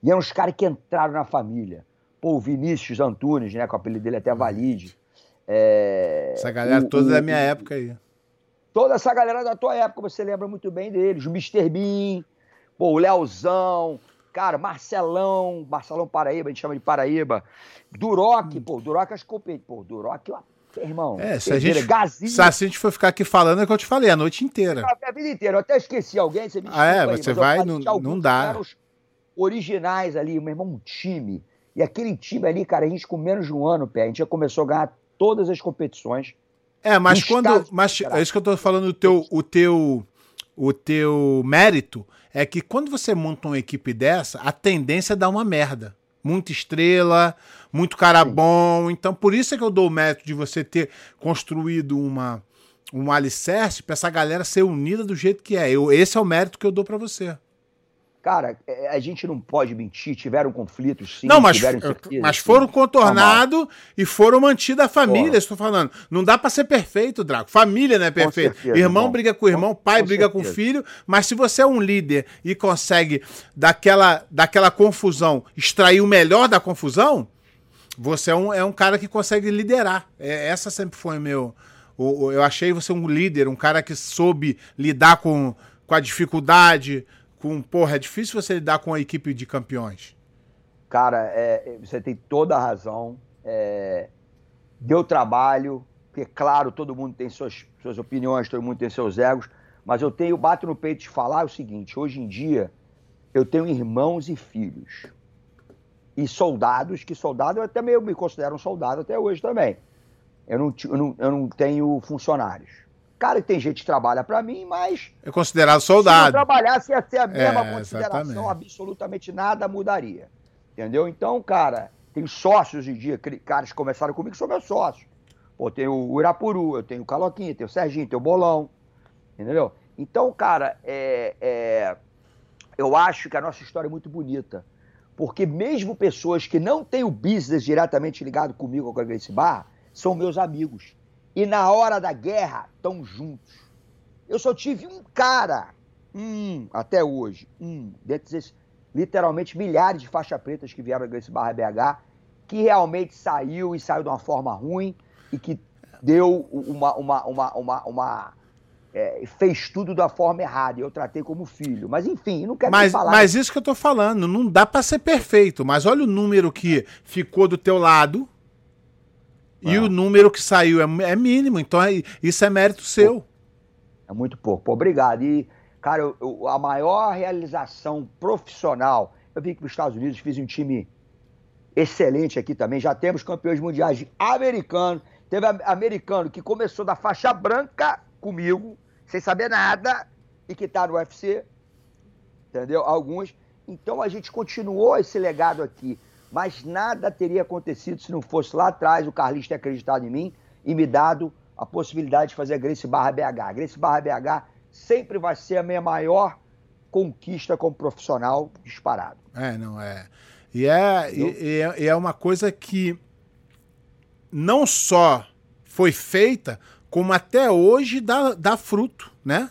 E eram os caras que entraram na família. Pô, o Vinícius Antunes, né, com o apelido dele até Valide. É, essa galera o, toda o, da minha o, época aí. Toda essa galera da tua época, você lembra muito bem deles. O Mr. Bean, pô, o Leozão, Cara, Marcelão, Marcelão Paraíba, a gente chama de Paraíba. Duroc, hum. pô, Duroc acho que Pô, Duroc, ó, irmão. É, se a, gente, se a gente for ficar aqui falando, é o que eu te falei, a noite inteira. A vida inteira, eu até esqueci alguém, você me Ah, é, aí, você vai, não, não dá. Os originais ali, meu irmão, um time. E aquele time ali, cara, a gente com menos de um ano, pé, a gente já começou a ganhar todas as competições. É, mas quando. Mas é isso que eu tô falando, o teu, o teu, o teu mérito é que quando você monta uma equipe dessa, a tendência é dar uma merda. Muita estrela, muito cara bom. Então, por isso é que eu dou o mérito de você ter construído uma, um alicerce para essa galera ser unida do jeito que é. Eu, esse é o mérito que eu dou para você. Cara, é, a gente não pode mentir, tiveram conflitos, sim. Não, mas, mas foram contornados e foram mantidas a família, estou falando. Não dá para ser perfeito, Draco. Família não é perfeito. Certeza, irmão irmão briga com o irmão, pai com briga certeza. com o filho, mas se você é um líder e consegue, daquela, daquela confusão, extrair o melhor da confusão, você é um, é um cara que consegue liderar. É, essa sempre foi meu. O, o, eu achei você um líder, um cara que soube lidar com, com a dificuldade com. Porra, é difícil você lidar com a equipe de campeões. Cara, é, você tem toda a razão. É, deu trabalho, porque, claro, todo mundo tem suas, suas opiniões, todo mundo tem seus egos, mas eu tenho, bato no peito de falar o seguinte: hoje em dia, eu tenho irmãos e filhos. E soldados, que soldado eu até meio me considero um soldado até hoje também. Eu não, eu não, eu não tenho funcionários. Cara, tem gente que trabalha para mim, mas. É considerado soldado. Se não trabalhasse, ia ser a mesma é, consideração, exatamente. absolutamente nada mudaria. Entendeu? Então, cara, tem sócios de dia, caras que começaram comigo são meus sócios. Pô, tem o Irapuru, eu tenho o Caloquinha, tem o Serginho, tem o Bolão. Entendeu? Então, cara, é, é, eu acho que a nossa história é muito bonita. Porque mesmo pessoas que não têm o business diretamente ligado comigo com a Grace Bar, são meus amigos e na hora da guerra estão juntos. Eu só tive um cara, um, até hoje, um, desses literalmente milhares de faixa pretas que vieram desse Barra BH, que realmente saiu e saiu de uma forma ruim e que deu uma, uma, uma, uma, uma é, fez tudo da forma errada e eu tratei como filho. Mas enfim, não quero mas, falar. Mas isso que eu tô falando, não dá para ser perfeito. Mas olha o número que ficou do teu lado. E o número que saiu é, é mínimo. Então é, isso é mérito seu. É muito pouco. Obrigado. E, cara, eu, eu, a maior realização profissional. Eu vim para os Estados Unidos, fiz um time excelente aqui também. Já temos campeões mundiais americanos. Teve americano que começou da faixa branca comigo, sem saber nada, e que tá no UFC. Entendeu? Alguns. Então a gente continuou esse legado aqui. Mas nada teria acontecido se não fosse lá atrás o Carlinhos ter acreditado em mim e me dado a possibilidade de fazer a Grace Barra BH. A Grace Barra BH sempre vai ser a minha maior conquista como profissional disparado. É, não é. E é, e, e é uma coisa que não só foi feita, como até hoje dá, dá fruto, né?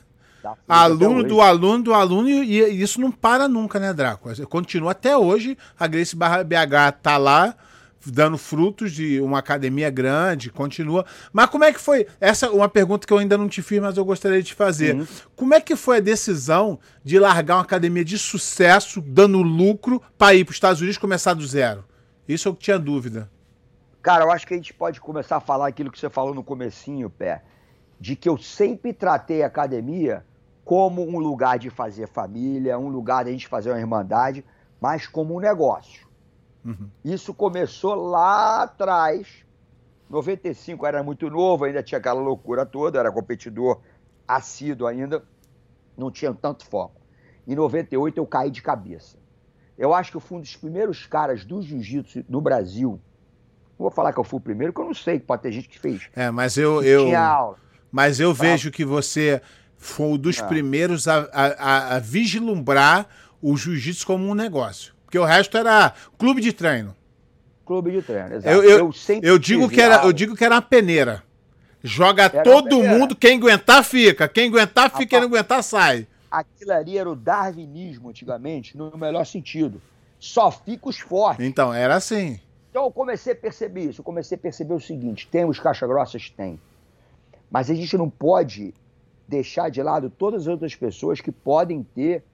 Aluno do aluno do aluno, e, e, isso não para nunca, né, Draco? Continua até hoje, a Grace Barra BH tá lá, dando frutos de uma academia grande, continua. Mas como é que foi? Essa é uma pergunta que eu ainda não te fiz, mas eu gostaria de fazer. Uhum. Como é que foi a decisão de largar uma academia de sucesso, dando lucro, para ir para os Estados Unidos começar do zero? Isso eu tinha dúvida. Cara, eu acho que a gente pode começar a falar aquilo que você falou no comecinho, Pé, de que eu sempre tratei a academia como um lugar de fazer família, um lugar de a gente fazer uma irmandade, mas como um negócio. Uhum. Isso começou lá atrás. 95 era muito novo, ainda tinha aquela loucura toda, era competidor assíduo ainda, não tinha tanto foco. Em 98 eu caí de cabeça. Eu acho que eu fui um dos primeiros caras do jiu-jitsu no Brasil não vou falar que eu fui o primeiro, porque eu não sei, pode ter gente que fez. É, mas eu. eu. Mas eu tá. vejo que você foi um dos é. primeiros a, a, a vislumbrar o jiu-jitsu como um negócio. Porque o resto era clube de treino. Clube de treino, exato. Eu, eu, eu, eu digo, que era, eu digo que era uma peneira. Joga era todo mundo, quem aguentar fica. Quem aguentar fica, quem não aguentar sai. Aquilo ali era o darwinismo antigamente, no melhor sentido. Só fica os fortes. Então, era assim. Então eu comecei a perceber isso, eu comecei a perceber o seguinte: tem os caixa grossas? Tem. Mas a gente não pode deixar de lado todas as outras pessoas que podem ter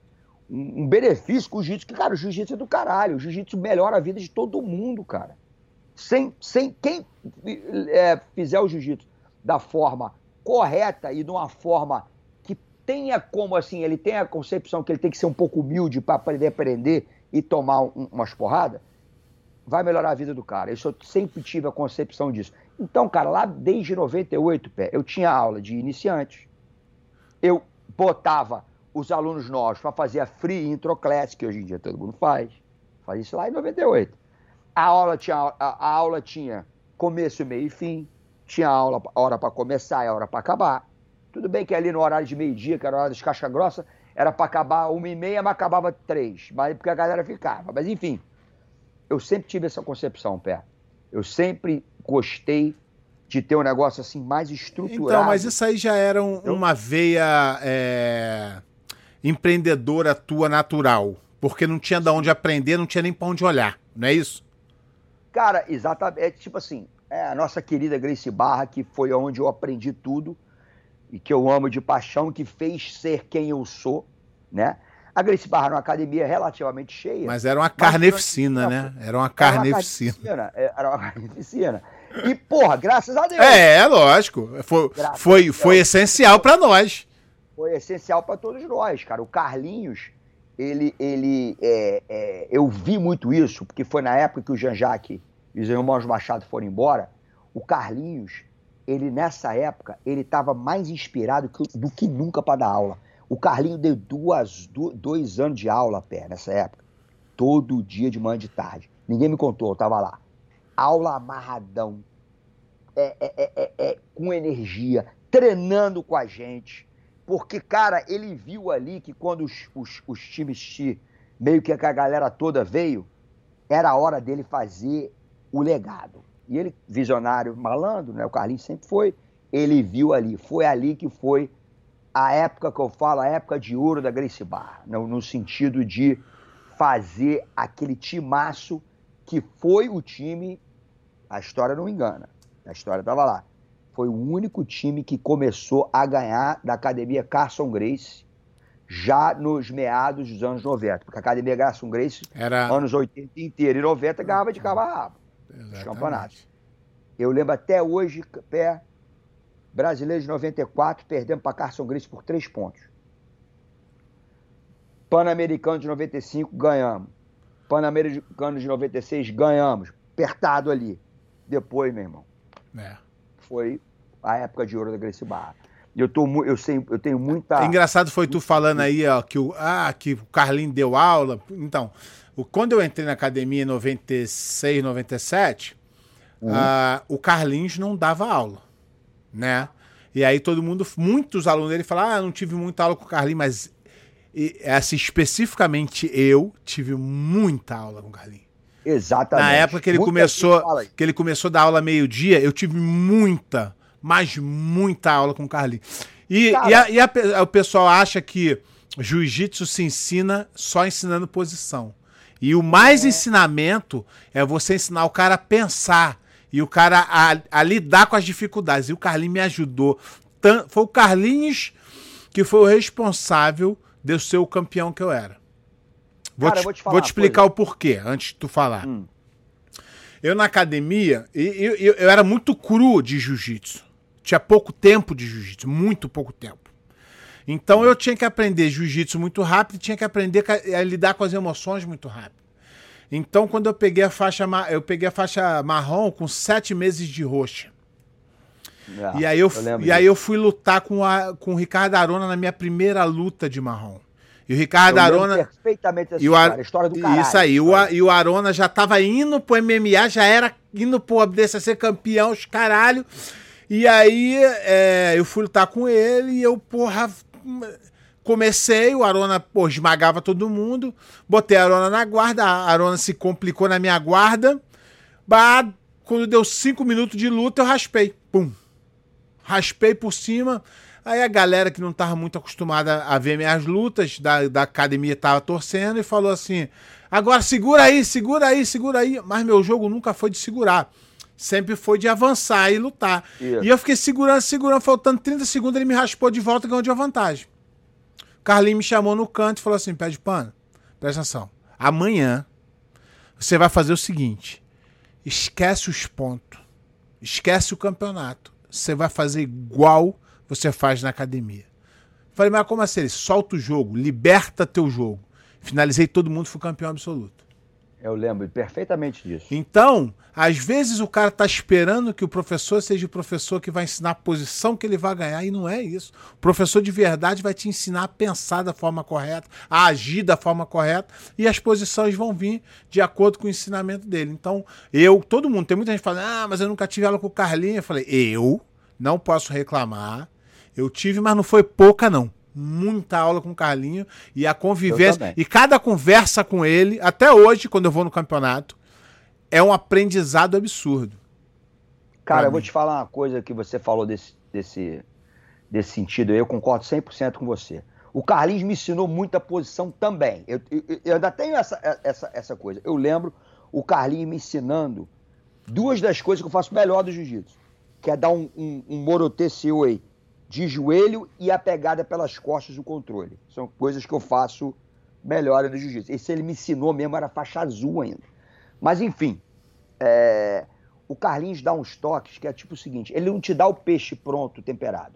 um, um benefício com o jiu-jitsu, que, cara, o jiu-jitsu é do caralho. O jiu-jitsu melhora a vida de todo mundo, cara. Sem, sem quem é, fizer o jiu-jitsu da forma correta e de uma forma que tenha como assim, ele tem a concepção que ele tem que ser um pouco humilde para aprender a aprender e tomar um, umas porradas, vai melhorar a vida do cara. Isso eu sempre tive a concepção disso. Então, cara, lá desde 98, pé, eu tinha aula de iniciantes. Eu botava os alunos novos para fazer a free intro class, que hoje em dia todo mundo faz. Faz isso lá em 98. A aula tinha, a, a aula tinha começo, meio e fim. Tinha aula, hora para começar e hora para acabar. Tudo bem que ali no horário de meio-dia, que era a hora das caixa grossa, era para acabar uma e meia, mas acabava três. Mas porque a galera ficava. Mas enfim, eu sempre tive essa concepção, Pé. Eu sempre gostei de ter um negócio assim mais estruturado. Então, mas isso aí já era um, uma veia é, empreendedora tua natural. Porque não tinha de onde aprender, não tinha nem para onde olhar, não é isso? Cara, exatamente. É, tipo assim, é a nossa querida Grace Barra, que foi onde eu aprendi tudo e que eu amo de paixão, que fez ser quem eu sou, né? A Grace Barra era uma academia relativamente cheia. Mas era uma carneficina, né? Era uma carneficina. Era uma carneficina. E, porra, graças a Deus. É, é lógico. Foi, foi, foi essencial para nós. Foi essencial para todos nós, cara. O Carlinhos, ele. ele é, é, eu vi muito isso, porque foi na época que o Jean-Jacques e os irmãos Machado foram embora. O Carlinhos, ele nessa época, ele estava mais inspirado do que nunca para dar aula. O Carlinho deu duas, dois anos de aula pé nessa época. Todo dia de manhã de tarde. Ninguém me contou, eu tava lá. Aula amarradão. É, é, é, é, é com energia, treinando com a gente. Porque, cara, ele viu ali que quando os, os, os times meio que a galera toda veio, era a hora dele fazer o legado. E ele, visionário malandro, né? O Carlinhos sempre foi. Ele viu ali, foi ali que foi a época que eu falo, a época de ouro da Grace Bar, no, no sentido de fazer aquele timaço que foi o time, a história não engana, a história estava lá. Foi o único time que começou a ganhar da academia Carson Grace já nos meados dos anos 90, porque a academia Carson Grace, Era... anos 80 inteiro e 90, ganhava de cabo a rabo os campeonatos. Eu lembro até hoje, pé, brasileiro de 94, perdemos para Carson Grace por três pontos. Pan-Americano de 95, ganhamos. Pan-Americano de 96, ganhamos. Apertado ali. Depois, meu irmão. É. Foi a época de ouro da Gracie Barra. Eu, tô, eu, sei, eu tenho muita. Engraçado foi tu falando aí, ó, que o, ah, que o Carlinho deu aula. Então, o, quando eu entrei na academia em 96, 97, uhum. ah, o Carlinhos não dava aula, né? E aí todo mundo, muitos alunos dele falaram, ah, não tive muita aula com o Carlinhos, mas e, assim, especificamente eu tive muita aula com o Carlinhos. Exatamente. Na época que ele muita começou, que ele começou a dar aula meio-dia, eu tive muita, mas muita aula com o Carlinhos. E, Cara, e, a, e a, o pessoal acha que jiu-jitsu se ensina só ensinando posição. E o mais é. ensinamento é você ensinar o cara a pensar e o cara a, a lidar com as dificuldades. E o Carlinhos me ajudou. Foi o Carlinhos que foi o responsável de eu ser o campeão que eu era. Vou, Cara, te, vou te, vou te explicar o porquê, antes de tu falar. Hum. Eu na academia, eu, eu, eu era muito cru de jiu-jitsu. Tinha pouco tempo de jiu-jitsu, muito pouco tempo. Então eu tinha que aprender jiu-jitsu muito rápido, tinha que aprender a lidar com as emoções muito rápido. Então quando eu peguei a faixa, eu peguei a faixa marrom com sete meses de roxa. Ah, e aí eu, eu e aí eu fui lutar com, a, com o Ricardo Arona na minha primeira luta de marrom. E o Ricardo eu Arona. Perfeitamente essa e o Ar... história, história do caralho. Isso aí. O, e o Arona já tava indo pro MMA, já era indo pro ser campeão, os caralho. E aí é, eu fui lutar com ele e eu, porra. Comecei, o Arona pô, esmagava todo mundo. Botei a Arona na guarda, a Arona se complicou na minha guarda. Bah, quando deu cinco minutos de luta, eu raspei. Pum raspei por cima. Aí a galera que não estava muito acostumada a ver minhas lutas da, da academia estava torcendo e falou assim: agora segura aí, segura aí, segura aí. Mas meu jogo nunca foi de segurar. Sempre foi de avançar e lutar. E eu fiquei segurando, segurando, faltando 30 segundos, ele me raspou de volta e ganhou de vantagem. O Carlinhos me chamou no canto e falou assim: pede pano, presta atenção. Amanhã você vai fazer o seguinte: esquece os pontos, esquece o campeonato você vai fazer igual você faz na academia. Falei, mas como assim? Ele solta o jogo, liberta teu jogo. Finalizei todo mundo, fui campeão absoluto. Eu lembro perfeitamente disso. Então, às vezes o cara tá esperando que o professor seja o professor que vai ensinar a posição que ele vai ganhar, e não é isso. O professor de verdade vai te ensinar a pensar da forma correta, a agir da forma correta, e as posições vão vir de acordo com o ensinamento dele. Então, eu, todo mundo, tem muita gente falando, ah, mas eu nunca tive aula com o Carlinhos. Eu falei, eu não posso reclamar. Eu tive, mas não foi pouca, não muita aula com o Carlinho e a convivência. E cada conversa com ele, até hoje, quando eu vou no campeonato, é um aprendizado absurdo. Cara, eu vou te falar uma coisa que você falou desse, desse, desse sentido, eu concordo 100% com você. O Carlinhos me ensinou muita posição também. Eu, eu, eu, ainda tenho essa, essa, essa coisa. Eu lembro o Carlinhos me ensinando duas das coisas que eu faço melhor do jiu-jitsu, que é dar um, um, um aí de joelho e a pegada pelas costas do controle. São coisas que eu faço melhor no jiu-jitsu. Esse ele me ensinou mesmo, era faixa azul ainda. Mas enfim, é... o Carlinhos dá uns toques que é tipo o seguinte: ele não te dá o peixe pronto, temperado.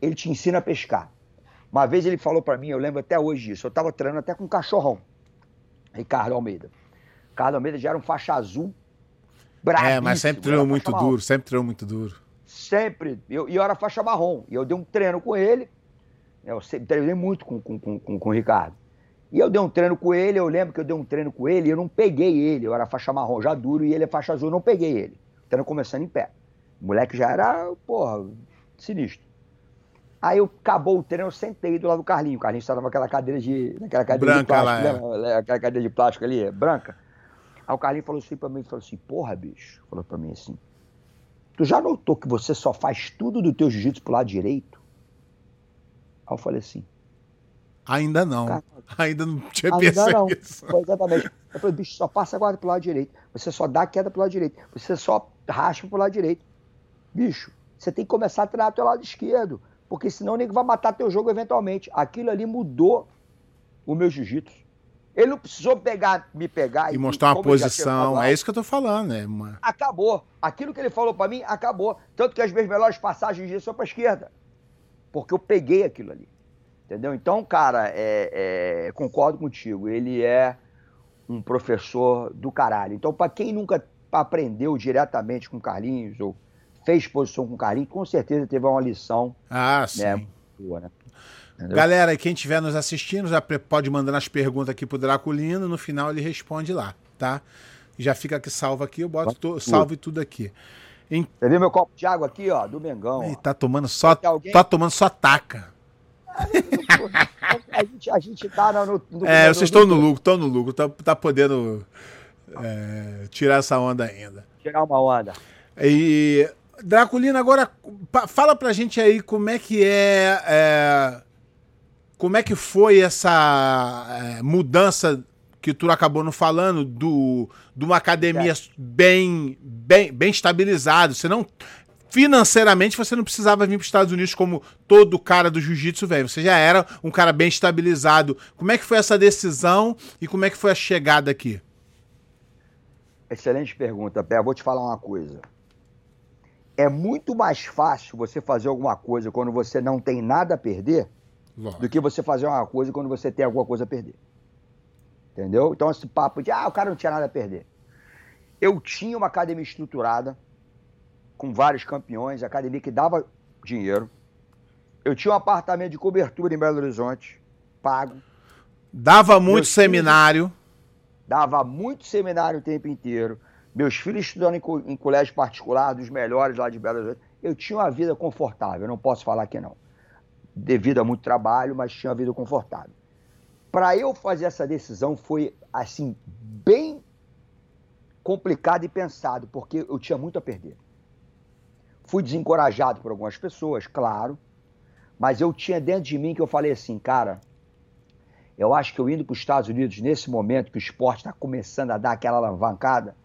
Ele te ensina a pescar. Uma vez ele falou para mim, eu lembro até hoje disso, eu tava treinando até com um cachorrão, Ricardo Almeida. Ricardo Almeida já era um faixa azul, É, mas sempre treinou muito duro, sempre treinou muito duro. Sempre. Eu, e eu era faixa marrom. E eu dei um treino com ele. Eu treinei muito com, com, com, com, o Ricardo. E eu dei um treino com ele, eu lembro que eu dei um treino com ele e eu não peguei ele. Eu era faixa marrom já duro e ele é faixa azul, eu não peguei ele. O treino começando em pé. O moleque já era, porra, sinistro. Aí eu, acabou o treino, eu sentei do lado do Carlinho. O Carlinho estava naquela cadeira de. Naquela cadeira branca de plástico, lá, é. Aquela cadeira de plástico ali, branca. Aí o Carlinho falou assim pra mim, falou assim, porra, bicho. Falou pra mim assim. Tu já notou que você só faz tudo do teu jiu-jitsu pro lado direito? Aí eu falei assim. Ainda não. Cara, ainda não tinha ainda pensado não. Isso. Exatamente. Eu falei, bicho, só passa a guarda pro lado direito. Você só dá a queda pro lado direito. Você só raspa pro lado direito. Bicho, você tem que começar a treinar teu lado esquerdo. Porque senão o nego vai matar teu jogo eventualmente. Aquilo ali mudou o meu jiu-jitsu. Ele não precisou pegar, me pegar e, e mostrar uma posição. É isso que eu tô falando, né? Uma... Acabou. Aquilo que ele falou para mim, acabou. Tanto que as minhas melhores passagens de são pra esquerda. Porque eu peguei aquilo ali. Entendeu? Então, cara, é, é, concordo contigo. Ele é um professor do caralho. Então, para quem nunca aprendeu diretamente com Carlinhos ou fez posição com Carlinhos, com certeza teve uma lição. Ah, né, sim. Boa, né? Entendeu? Galera, quem estiver nos assistindo, já pode mandar as perguntas aqui pro Draculino, no final ele responde lá, tá? Já fica aqui salvo aqui, eu boto to, salve tudo aqui. Em... Você viu meu copo de água aqui, ó, do Mengão. Ele tá tomando só, alguém... tá tomando só taca. a, gente, a gente tá no, no É, vocês estão no lucro, estão no lucro, tá, tá podendo é, tirar essa onda ainda. Tirar uma onda. E Draculino, agora fala pra gente aí como é que é, é como é que foi essa é, mudança que tu acabou não falando do de uma academia é. bem, bem bem estabilizado. Você não financeiramente você não precisava vir para os Estados Unidos como todo cara do jiu-jitsu velho. Você já era um cara bem estabilizado. Como é que foi essa decisão e como é que foi a chegada aqui? Excelente pergunta, Pé. Vou te falar uma coisa. É muito mais fácil você fazer alguma coisa quando você não tem nada a perder do que você fazer uma coisa quando você tem alguma coisa a perder. Entendeu? Então, esse papo de, ah, o cara não tinha nada a perder. Eu tinha uma academia estruturada, com vários campeões, academia que dava dinheiro. Eu tinha um apartamento de cobertura em Belo Horizonte, pago. Dava muito Meus seminário. Filhos, dava muito seminário o tempo inteiro. Meus filhos estudando em, em colégio particular, dos melhores lá de Belo Horizonte. Eu tinha uma vida confortável, não posso falar que não devido a muito trabalho, mas tinha uma vida confortável. Para eu fazer essa decisão foi assim bem complicado e pensado, porque eu tinha muito a perder. Fui desencorajado por algumas pessoas, claro, mas eu tinha dentro de mim que eu falei assim, cara, eu acho que eu indo para os Estados Unidos nesse momento que o esporte está começando a dar aquela alavancada,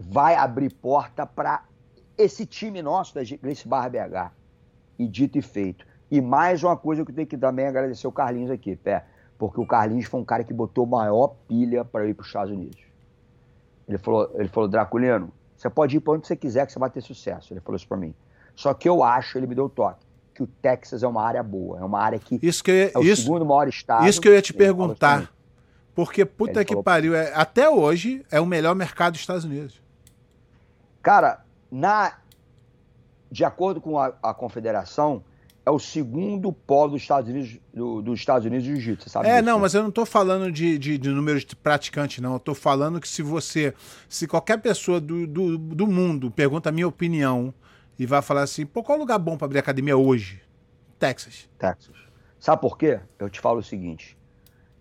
vai abrir porta para esse time nosso da Grace Barra BH. E dito e feito. E mais uma coisa que eu tenho que também agradecer o Carlinhos aqui, pé. Porque o Carlinhos foi um cara que botou maior pilha para ir para os Estados Unidos. Ele falou, ele falou, Draculino, você pode ir para onde você quiser que você vai ter sucesso. Ele falou isso para mim. Só que eu acho, ele me deu o toque, que o Texas é uma área boa, é uma área que, isso que ia, é o isso, segundo maior estado. Isso que eu ia te perguntar. Porque, puta ele que falou, pariu, é, até hoje é o melhor mercado dos Estados Unidos. Cara, na, de acordo com a, a confederação, é o segundo polo dos Estados Unidos, do, dos Estados Unidos de jiu-jitsu, sabe? É, disso, não, né? mas eu não estou falando de, de, de número de praticantes, não. Eu estou falando que se você, se qualquer pessoa do, do, do mundo pergunta a minha opinião e vai falar assim, pô, qual lugar bom para abrir academia hoje? Texas. Texas. Sabe por quê? Eu te falo o seguinte,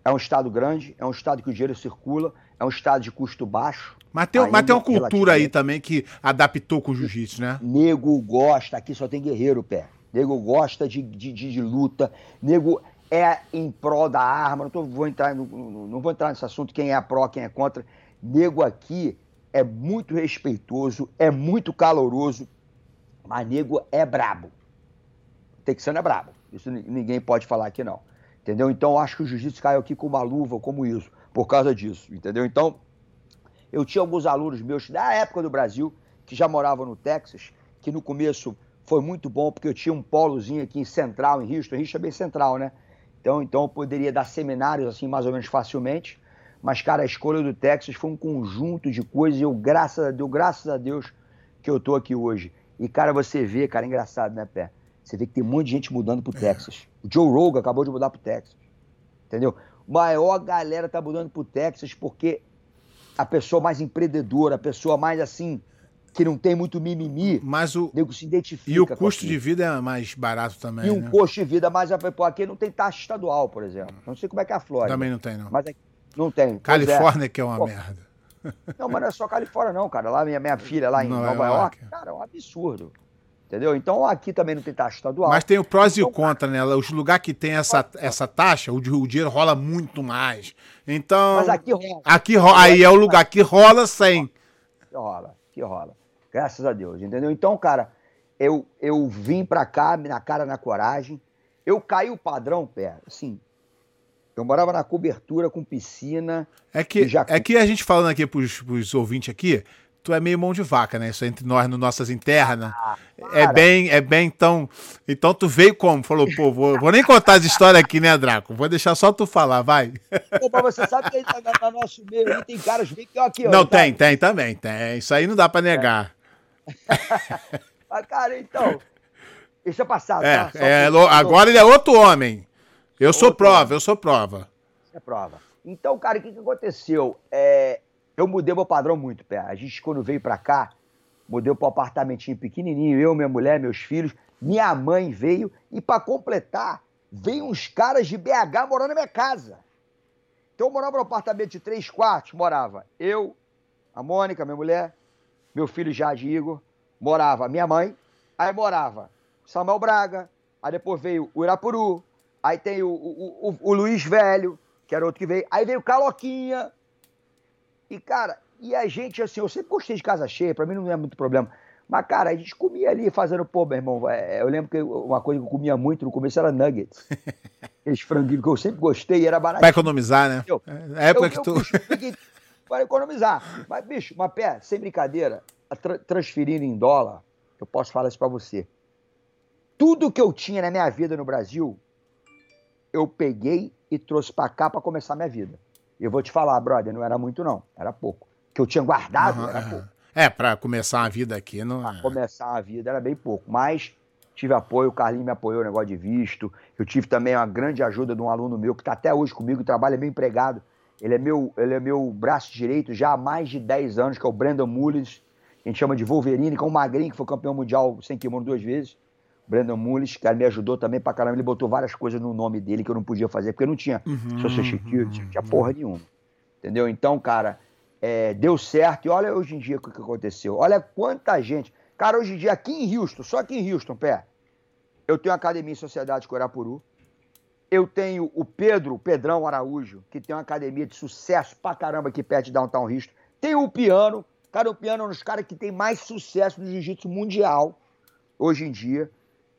é um estado grande, é um estado que o dinheiro circula, é um estado de custo baixo. Mas tem, mas tem uma cultura aí também que adaptou com o jiu-jitsu, né? Nego gosta, aqui só tem guerreiro, pé. Nego gosta de, de, de, de luta, nego é em prol da arma. Não, tô, vou entrar, não, não vou entrar nesse assunto, quem é a pró, quem é contra. Nego aqui é muito respeitoso, é muito caloroso, mas nego é brabo. Texano é brabo. Isso ninguém pode falar aqui não. Entendeu? Então acho que o jiu-jitsu caiu aqui com uma luva, como isso, por causa disso. Entendeu? Então, eu tinha alguns alunos meus da época do Brasil, que já moravam no Texas, que no começo foi muito bom, porque eu tinha um polozinho aqui em Central, em Houston. Houston é bem central, né? Então, então eu poderia dar seminários assim mais ou menos facilmente. Mas, cara, a escolha do Texas foi um conjunto de coisas e eu, graças a Deus, graças a Deus, que eu tô aqui hoje. E, cara, você vê, cara, é engraçado, né, Pé? Você vê que tem um monte de gente mudando pro Texas. O Joe Rogan acabou de mudar pro Texas. Entendeu? Maior galera tá mudando pro Texas porque a pessoa mais empreendedora, a pessoa mais assim, que não tem muito mimimi, mas o nego se identifica. E o custo de vida é mais barato também. E um né? custo de vida mais. Pô, aqui não tem taxa estadual, por exemplo. Não sei como é que é a Flórida. Também não tem, não. Mas aqui não tem. Califórnia é. que é uma pô, merda. Não, mas não é só Califórnia, não, cara. Lá minha, minha filha, lá em Nova, Nova York, York, cara, é um absurdo. Entendeu? Então aqui também não tem taxa estadual. Mas tem o prós então, e o então, contra, né? Os lugares que tem essa, essa taxa, o, o dinheiro rola muito mais. Então. Mas aqui rola. Aqui rola. Aí é o lugar que rola sem. Que rola, que rola. Graças a Deus, entendeu? Então, cara, eu, eu vim pra cá, na cara, na coragem. Eu caí o padrão, pé, assim. Eu morava na cobertura com piscina. É que, já... é que a gente falando aqui pros, pros ouvintes aqui, tu é meio mão de vaca, né? Isso entre nós, no nossas internas. Ah, é bem, é bem então. Então tu veio como? Falou, pô, vou, vou nem contar as histórias aqui, né, Draco? Vou deixar só tu falar, vai. Pô, mas você sabe que no nosso meio aí tem caras bem que aqui, ó. Não, tá? tem, tem também, tem. Isso aí não dá pra negar. É. mas, cara, então. Deixa passar, é, tá? É, agora ele é outro homem. Eu outro sou prova, homem. eu sou prova. É prova. Então, cara, o que, que aconteceu? É, eu mudei meu padrão muito, pé. A gente, quando veio pra cá, mudei pro apartamentinho pequenininho, eu, minha mulher, meus filhos. Minha mãe veio e, para completar, veio uns caras de BH morando na minha casa. Então eu morava no apartamento de três quartos, morava eu, a Mônica, minha mulher, meu filho Jade Igor, morava minha mãe, aí morava Samuel Braga, aí depois veio o Irapuru, aí tem o, o, o, o Luiz Velho, que era outro que veio, aí veio o Caloquinha, e, cara, e a gente, assim, eu sempre gostei de casa cheia, pra mim não é muito problema. Mas, cara, a gente comia ali fazendo, pô, meu irmão, é, eu lembro que uma coisa que eu comia muito no começo era nuggets. Aqueles franguinhos que eu sempre gostei, era barato. Pra economizar, né? Eu, é época eu, que tu. Para economizar. Mas, bicho, uma pé, sem brincadeira, tra transferindo em dólar, eu posso falar isso pra você. Tudo que eu tinha na minha vida no Brasil, eu peguei e trouxe pra cá pra começar a minha vida. Eu vou te falar, brother, não era muito não, era pouco. que eu tinha guardado uhum, era pouco. É, para começar a vida aqui não. Pra é. começar a vida era bem pouco, mas tive apoio, o Carlinhos me apoiou no negócio de visto. Eu tive também uma grande ajuda de um aluno meu que está até hoje comigo, trabalha bem empregado. Ele é meu, ele é meu braço direito já há mais de 10 anos, que é o Brandon Mullins. A gente chama de Wolverine, que é um magrinho que foi campeão mundial sem kimono duas vezes. Brandon Mullins, que me ajudou também pra caramba. Ele botou várias coisas no nome dele que eu não podia fazer, porque não tinha uhum, social security, não tinha porra nenhuma. Entendeu? Então, cara, é, deu certo. E olha hoje em dia o que aconteceu. Olha quanta gente. Cara, hoje em dia, aqui em Houston, só aqui em Houston, pé, eu tenho Academia em Sociedade Corapuru. Eu tenho o Pedro, o Pedrão Araújo, que tem uma academia de sucesso pra caramba aqui perto de Downtown Houston. Tem o Piano. Cara, o Piano é um dos caras que tem mais sucesso no jiu-jitsu mundial hoje em dia.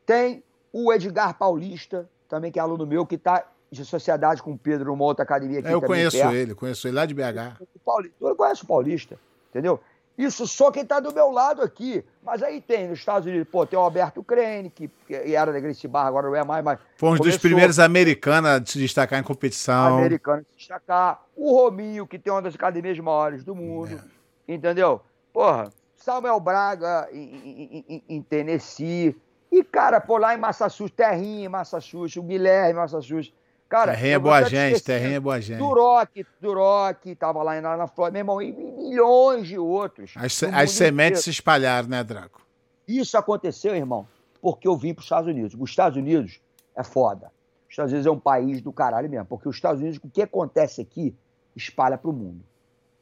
Tem o Edgar Paulista, também que é aluno meu, que está de sociedade com o Pedro numa outra academia aqui. É, eu conheço perto. ele, conheço ele lá de BH. O Paulista, eu conheço o Paulista, entendeu? Isso só quem está do meu lado aqui. Mas aí tem, nos Estados Unidos, pô, tem o Alberto Crane, que, que era da Gracie Barra, agora não é mais, mas. Foi um dos primeiros americanos a se destacar em competição. Americano a se destacar. O Rominho, que tem uma das academias maiores do mundo. É. Entendeu? Porra, Samuel Braga em, em, em, Tennessee. E, cara, pô, lá em Massachusetts, Terrinha em Massachusetts, o Guilherme em Massachusetts. Cara, terrinha é boa gente, terrinha é boa gente. Duroc, Duroc, tava lá na, na Flórida, meu irmão, e milhões de outros. As, as sementes inteiro. se espalharam, né, Draco? Isso aconteceu, irmão, porque eu vim para os Estados Unidos. Os Estados Unidos é foda. Os Estados Unidos é um país do caralho mesmo, porque os Estados Unidos, o que acontece aqui, espalha para o mundo.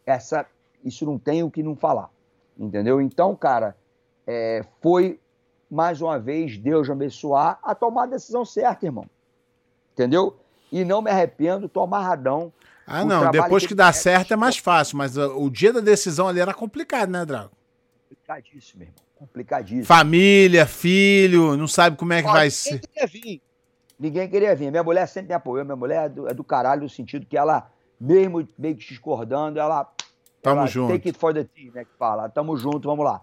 Essa, isso não tem o que não falar, entendeu? Então, cara, é, foi mais uma vez Deus abençoar a tomar a decisão certa, irmão. Entendeu? E não me arrependo, tô amarradão. Ah, não, depois que, que dá certo é mais fácil, mas uh, o dia da decisão ali era complicado, né, Drago? Complicadíssimo, meu irmão. Complicadíssimo. Família, filho, não sabe como é que Olha, vai ser. Ninguém queria vir. Ninguém queria vir. Minha mulher sempre me apoiou. Minha mulher é do, é do caralho no sentido que ela, mesmo meio que discordando, ela. Tamo ela, junto. Take it for the team, né? Que fala. Tamo junto, vamos lá.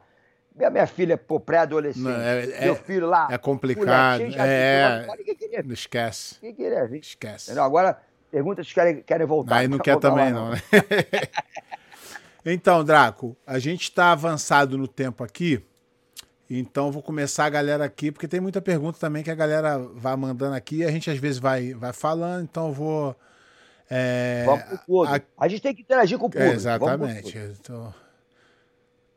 Minha, minha filha, pô, pré-adolescente. É, meu filho lá. É complicado. é. Não esquece. Quem queria vir? Esquece. Entendeu? Agora, pergunta se querem, querem voltar. Aí não quer também, não, né? então, Draco, a gente está avançado no tempo aqui. Então, vou começar a galera aqui, porque tem muita pergunta também que a galera vai mandando aqui. A gente às vezes vai, vai falando, então eu vou. É, Vamos pro. A... a... gente tem que interagir com o público. É, exatamente. Então,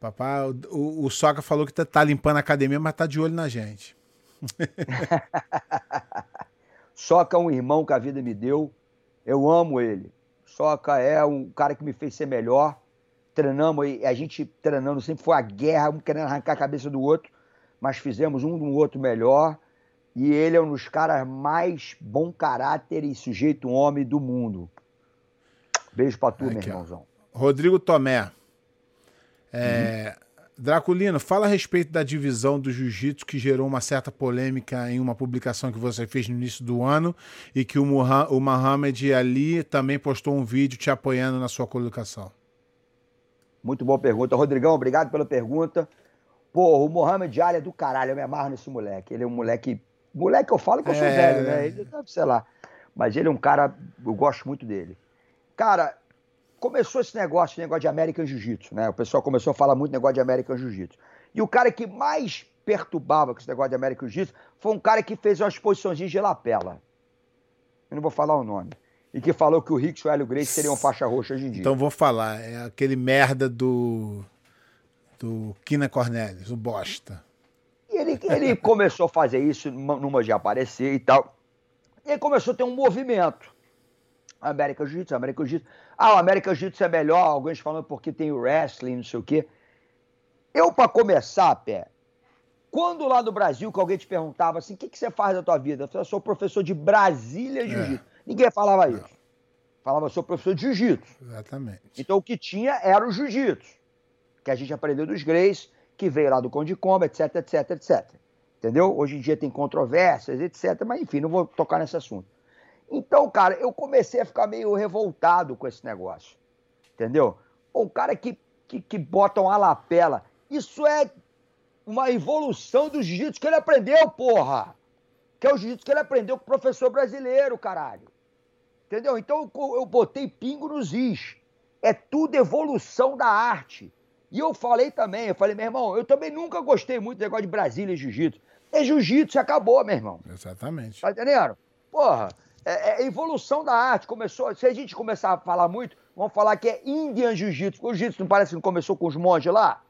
Papai, o, o Soca falou que tá, tá, limpando a academia, mas tá de olho na gente. Soca é um irmão que a vida me deu. Eu amo ele. Soca é um cara que me fez ser melhor. Treinamos, a gente treinando sempre foi a guerra, um querendo arrancar a cabeça do outro. mas fizemos um do outro melhor. E ele é um dos caras mais bom caráter e sujeito homem do mundo. Beijo pra tu, Aqui, meu irmãozão. Rodrigo Tomé. É, uhum. Draculino, fala a respeito da divisão do jiu-jitsu que gerou uma certa polêmica em uma publicação que você fez no início do ano e que o, Mohamed Ali também postou um vídeo te apoiando na sua colocação. Muito boa pergunta. Rodrigão, obrigado pela pergunta. Pô, o Mohamed Ali é do caralho, eu me amarro nesse moleque. Ele é um moleque. Moleque, eu falo que eu sou é... velho, né? Ele sei lá. Mas ele é um cara, eu gosto muito dele. Cara, começou esse negócio, esse negócio de American Jiu-Jitsu, né? O pessoal começou a falar muito negócio de American Jiu-Jitsu. E o cara que mais perturbava com esse negócio de American Jiu-Jitsu foi um cara que fez umas posições de lapela. Eu não vou falar o nome. E que falou que o Rick e o Hélio Grace seriam faixa roxa hoje em dia. Então vou falar. É aquele merda do. do Kina Cornelius, o bosta. E ele, ele começou a fazer isso numa de aparecer e tal. E aí começou a ter um movimento. América Jiu-Jitsu, América Jiu-Jitsu. Ah, o América Jiu-Jitsu é melhor, alguns falando porque tem o wrestling, não sei o quê. Eu, para começar, Pé, quando lá no Brasil que alguém te perguntava assim, o que, que você faz da tua vida? Eu falei, sou professor de Brasília Jiu-Jitsu. É. Ninguém falava isso. Não. Falava, eu sou professor de Jiu-Jitsu. Exatamente. Então o que tinha era o Jiu-Jitsu, que a gente aprendeu dos Greys, que veio lá do Conde Comba, etc, etc, etc. Entendeu? Hoje em dia tem controvérsias, etc. Mas enfim, não vou tocar nesse assunto. Então, cara, eu comecei a ficar meio revoltado com esse negócio. Entendeu? O cara que, que, que bota uma lapela. Isso é uma evolução do jiu-jitsu que ele aprendeu, porra! Que é o jiu-jitsu que ele aprendeu com o professor brasileiro, caralho. Entendeu? Então eu, eu botei pingo nos is. É tudo evolução da arte. E eu falei também, eu falei, meu irmão, eu também nunca gostei muito do negócio de Brasília e jiu-jitsu. É jiu-jitsu, acabou, meu irmão. Exatamente. Tá entendendo? Porra, é, é evolução da arte. Começou, se a gente começar a falar muito, vamos falar que é Indian Jiu-Jitsu. O Jiu-Jitsu não parece que não começou com os monges lá?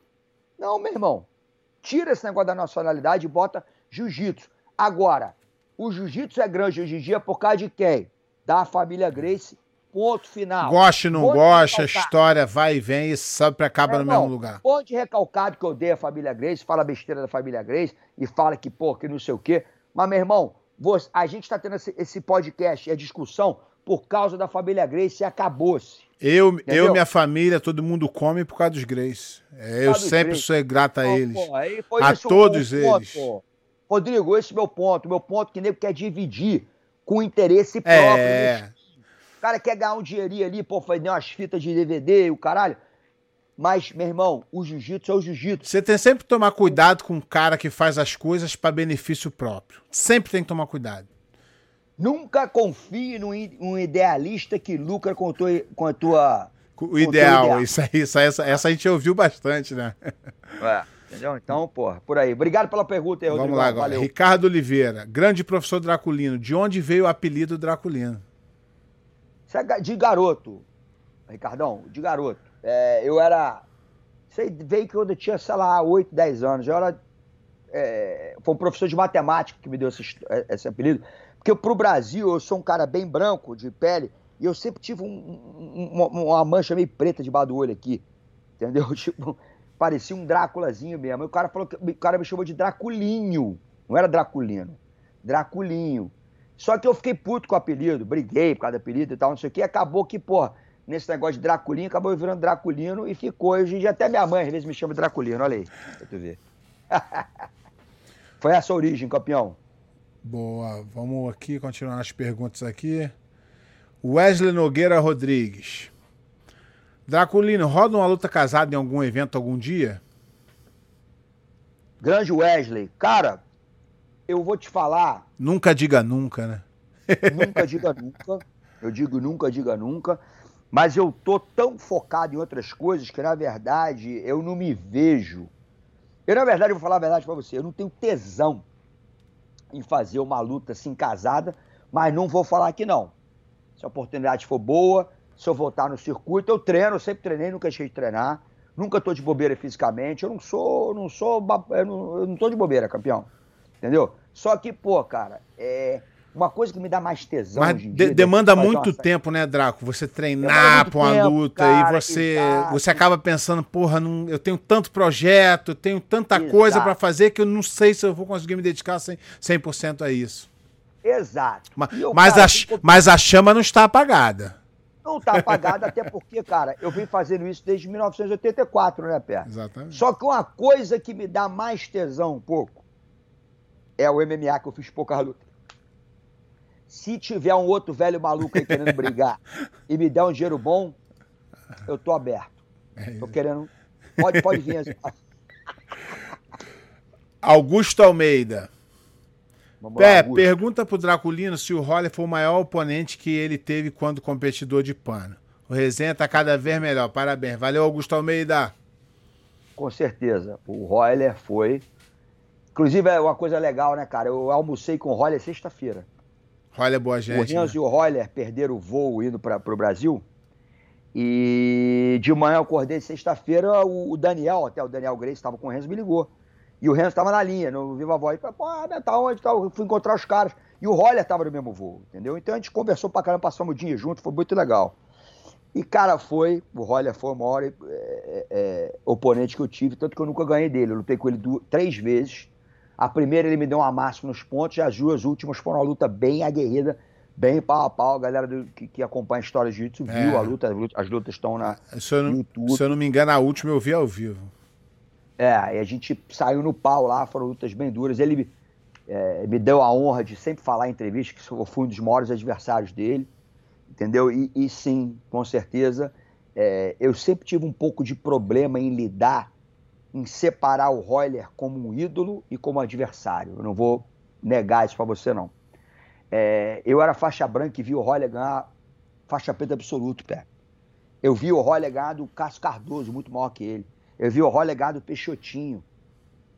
Não, meu irmão. Tira esse negócio da nacionalidade e bota Jiu-Jitsu. Agora, o Jiu-Jitsu é grande hoje em dia por causa de quem? Da família Grace. Ponto final. Goste, não gosta, a história vai e vem e sempre acaba é, no mesmo lugar. Ponto recalcado que odeia a família Grace, fala besteira da família Grace e fala que, pô, que não sei o quê. Mas, meu irmão, a gente está tendo esse, esse podcast, a discussão, por causa da família Grace e acabou-se. Eu, eu, minha família, todo mundo come por causa dos Grace. É, eu sempre Grace. sou grato a eles. Pô, a todos eles. Ponto, Rodrigo, esse é o meu ponto. Meu ponto que nego quer dividir com interesse é. próprio. É. O cara quer ganhar um dinheirinho ali, pô, fazer umas fitas de DVD e o caralho. Mas, meu irmão, o jiu-jitsu é o jiu-jitsu. Você tem sempre que tomar cuidado com o cara que faz as coisas para benefício próprio. Sempre tem que tomar cuidado. Nunca confie num idealista que lucra com, tua, com a tua. O ideal, ideal. Isso, aí, isso essa, essa a gente ouviu bastante, né? É, entendeu? Então, pô, por aí. Obrigado pela pergunta aí, Rodrigo. Vamos lá agora. Valeu. Ricardo Oliveira, grande professor Draculino. De onde veio o apelido Draculino? É de garoto, Ricardão, de garoto. É, eu era. Sei, veio que eu tinha, sei lá, 8, 10 anos. Eu era. É, foi um professor de matemática que me deu esse, esse apelido. Porque pro Brasil eu sou um cara bem branco, de pele, e eu sempre tive um, um, uma, uma, mancha meio preta debaixo do olho aqui. Entendeu? Tipo, parecia um Dráculazinho mesmo. E o cara falou que o cara me chamou de Draculinho. Não era Draculino. Draculinho. Só que eu fiquei puto com o apelido, briguei por causa do apelido e tal, não sei o que. Acabou que, porra, nesse negócio de Draculino, acabou virando Draculino e ficou. Hoje em dia até minha mãe às vezes me chama de Draculino, olha aí, pra tu ver. Foi essa a origem, campeão. Boa, vamos aqui continuar as perguntas aqui. Wesley Nogueira Rodrigues. Draculino, roda uma luta casada em algum evento algum dia? Grande Wesley. Cara, eu vou te falar. Nunca diga nunca, né? Nunca diga nunca. Eu digo nunca diga nunca. Mas eu tô tão focado em outras coisas que, na verdade, eu não me vejo. Eu, na verdade, vou falar a verdade para você, eu não tenho tesão em fazer uma luta assim casada, mas não vou falar que não. Se a oportunidade for boa, se eu voltar no circuito, eu treino, eu sempre treinei, nunca deixei de treinar. Nunca tô de bobeira fisicamente. Eu não sou, não sou, eu não, eu não tô de bobeira, campeão. Entendeu? Só que, pô, cara, é, Uma coisa que me dá mais tesão Mas de, dia, demanda muito tempo, né, Draco? Você treinar pra uma tempo, luta cara, e você, exato. você acaba pensando, porra, não, eu tenho tanto projeto, eu tenho tanta Exato. coisa pra fazer que eu não sei se eu vou conseguir me dedicar 100%, 100 a isso. Exato. Ma- E eu, Mas, cara, a, fico- mas a chama não está apagada. não tá apagado, até porque, cara, eu venho fazendo isso desde 1984, né, Pé? Exatamente. Só que uma coisa que me dá mais tesão um pouco é o MMA que eu fiz pouca luta. Se tiver um outro velho maluco aí querendo brigar e me der um dinheiro bom, eu tô aberto. Tô querendo. Pode, pode vir. Augusto Almeida. Vamos lá, Pé, Augusto. pergunta pro Draculino se o Roller foi o maior oponente que ele teve quando competidor de pano. O resenha tá cada vez melhor. Parabéns. Valeu, Augusto Almeida. Com certeza. O Royler foi. Inclusive, é uma coisa legal, né, cara? Eu almocei com o Royler sexta-feira. Roller é boa o gente. Renzo né? e o Royler perderam o voo indo para o Brasil. E de manhã eu acordei sexta-feira, o, o Daniel, até o Daniel Grace estava com o Renzo, me ligou. E o Renzo estava na linha, no Viva Voz. Falei, Pô, né, tá onde? Tá? Eu fui encontrar os caras. E o Roller estava no mesmo voo, entendeu? Então a gente conversou pra caramba, passamos o dia junto, foi muito legal. E, cara, foi, o Roller foi o maior é, é, oponente que eu tive, tanto que eu nunca ganhei dele. Eu lutei com ele du- três vezes. A primeira ele me deu uma máxima nos pontos, e as duas últimas foram uma luta bem aguerrida, bem pau a pau. A galera do- que, que acompanha a história de jiu-jitsu É. viu a luta, as lutas- as lutas estão na, Se eu, não, YouTube. se eu não me engano, a última eu vi ao vivo. É, e a gente saiu no pau lá, foram lutas bem duras. Ele é, me deu a honra de sempre falar em entrevista que eu fui um dos maiores adversários dele, entendeu? E, e sim, com certeza, é, eu sempre tive um pouco de problema em lidar, em separar o Royler como um ídolo e como adversário. Eu não vou negar isso pra você, não. É, eu era faixa branca e vi o Royler ganhar faixa preta absoluto, pé. Eu vi o Royler ganhar do Cássio Cardoso, muito maior que ele. Eu vi o Royler ganhar do Peixotinho,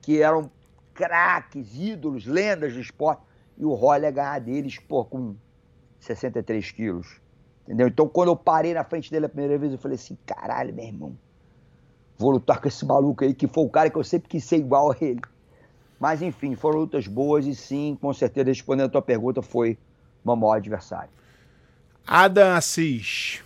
que eram craques, ídolos, lendas do esporte. E o Royler ganhar deles, pô, com 63 quilos. Entendeu? Então, quando eu parei na frente dele a primeira vez, eu falei assim: caralho, meu irmão, vou lutar com esse maluco aí, que foi o cara que eu sempre quis ser igual a ele. Mas, enfim, foram lutas boas e sim, com certeza, respondendo a tua pergunta, foi meu maior adversário. Adam Assis.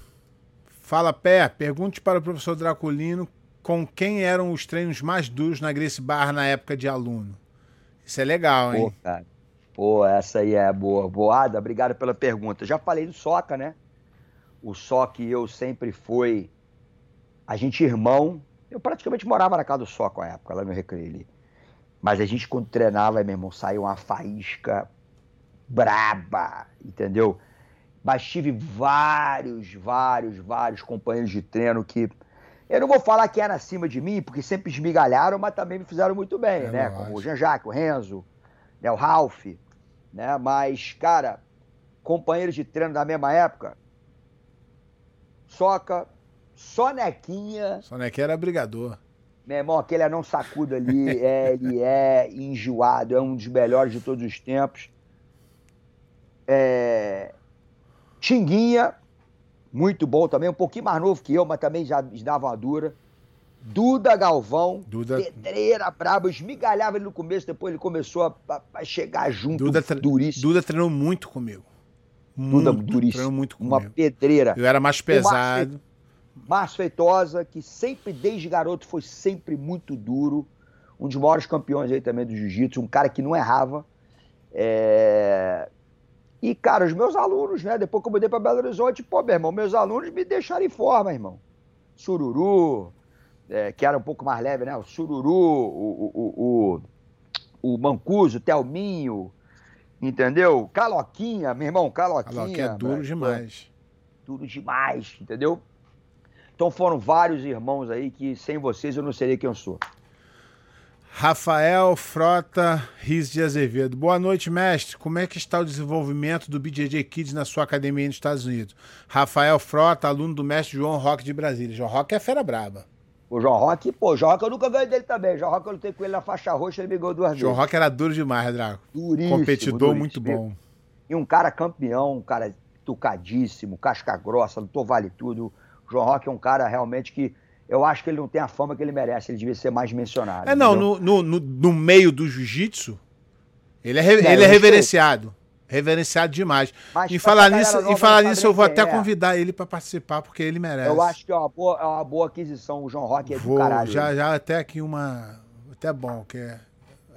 Fala, Pé. Pergunte para o professor Draculino com quem eram os treinos mais duros na Grace Barra na época de aluno. Isso é legal, hein? Pô, cara. Pô, essa aí é boa. Boada, obrigado pela pergunta. Já falei do Soca, né? O Soca e eu sempre foi a gente irmão. Eu praticamente morava na casa do Soca na época, lá no Recreio ali. Mas a gente, quando treinava, meu irmão, saiu uma faísca braba, entendeu? Mas tive vários, vários, vários companheiros de treino que. Eu não vou falar que era acima de mim, porque sempre esmigalharam, mas também me fizeram muito bem, É né? Como o Jean-Jacques, o Renzo, né? o Ralph, né? Mas, cara, companheiros de treino da mesma época, Soca, Sonequinha, Soneca era brigador. meu irmão, aquele anão sacudo ali, é, ele é enjoado, é um dos melhores de todos os tempos. É... Tinguinha, muito bom também, um pouquinho mais novo que eu, mas também já dava uma dura. Duda Galvão, Duda- pedreira brabo, esmigalhava ele no começo, depois ele começou a, a- a chegar junto, Duda, tre- duríssimo. Duda treinou muito comigo. Duda Muito, duríssimo. Treinou muito Uma comigo. pedreira. Eu era mais pesado. Márcio Feitosa, que sempre, desde garoto, foi sempre muito duro. Um dos maiores campeões aí também do jiu-jitsu, um cara que não errava. É... E, cara, os meus alunos, né? Depois que eu mudei para Belo Horizonte, pô, meu irmão, meus alunos me deixaram em forma, irmão. Sururu, é, que era um pouco mais leve, né? O Sururu, o, o, o, o Mancuso, o Telminho, entendeu? Caloquinha, meu irmão, Caloquinha. Que é duro velho, demais. duro demais, entendeu? Então foram vários irmãos aí que sem vocês eu não seria quem eu sou. Rafael Frota Riz de Azevedo. Boa noite, mestre. Como é que está o desenvolvimento do BJJ Kids na sua academia nos Estados Unidos? Rafael Frota, aluno do mestre João Roque de Brasília. João Roque é fera braba. O João Roque, pô, o João Roque eu nunca ganhei dele também. O João Roque eu lutei com ele na faixa roxa, ele me ganhou duas João vezes. Roque era duro demais, Draco. Duríssimo, Competidor duríssimo. muito bom. E um cara campeão, um cara tucadíssimo, casca grossa, lutou vale tudo. O João Roque é um cara realmente que eu acho que ele não tem a fama que ele merece, ele devia ser mais mencionado. É, não, no, no, no, no meio do jiu-jitsu, ele é, re- Não, ele é reverenciado. reverenciado demais. Mas em falar nisso, em falar nisso eu vou até é. convidar ele para participar, porque ele merece. Eu acho que é uma boa, é uma boa aquisição. O João Rock é vou, do caralho. Já, já até aqui uma. Até bom, que é.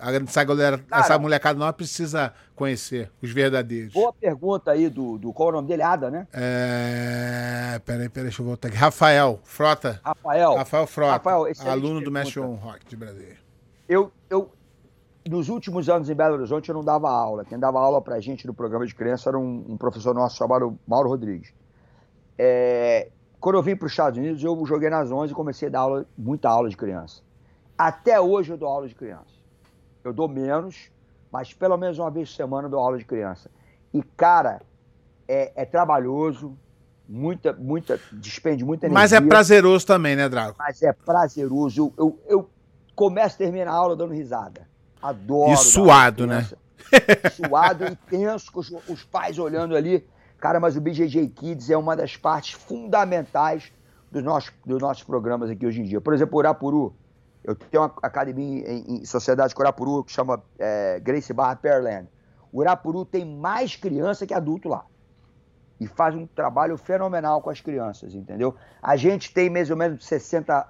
Essa, galera, Cara, essa molecada não precisa conhecer os verdadeiros. Boa pergunta aí do, do. Qual é o nome dele? Ada, né? É. Peraí, peraí, deixa eu voltar aqui. Rafael Frota. Rafael. Rafael Frota. Rafael, aluno do Mestre Rock de Brasília. Eu, eu, nos últimos anos em Belo Horizonte eu não dava aula. Quem dava aula pra gente no programa de criança era um, um professor nosso chamado Mauro Rodrigues. É, quando eu vim para os Estados Unidos, eu joguei nas 11 e comecei a dar aula, muita aula de criança. Até hoje eu dou aula de criança. Eu dou menos, mas pelo menos uma vez por semana eu dou aula de criança. E, cara, é, é trabalhoso, muita, muita, despende muita energia. Mas é prazeroso também, né, Drago? Mas é prazeroso. Eu, eu, eu começo e termino a aula dando risada. Adoro. E suado, né? Suado e tenso, com os, os, pais olhando ali. Cara, mas o BJJ Kids é uma das partes fundamentais dos nossos, dos nossos programas aqui hoje em dia. Por exemplo, Urapuru. Eu tenho uma academia em, em Sociedade com Urapuru que chama é, Grace Barra Pearland. O Urapuru tem mais criança que adulto lá. E faz um trabalho fenomenal com as crianças, entendeu? A gente tem mais ou menos 60%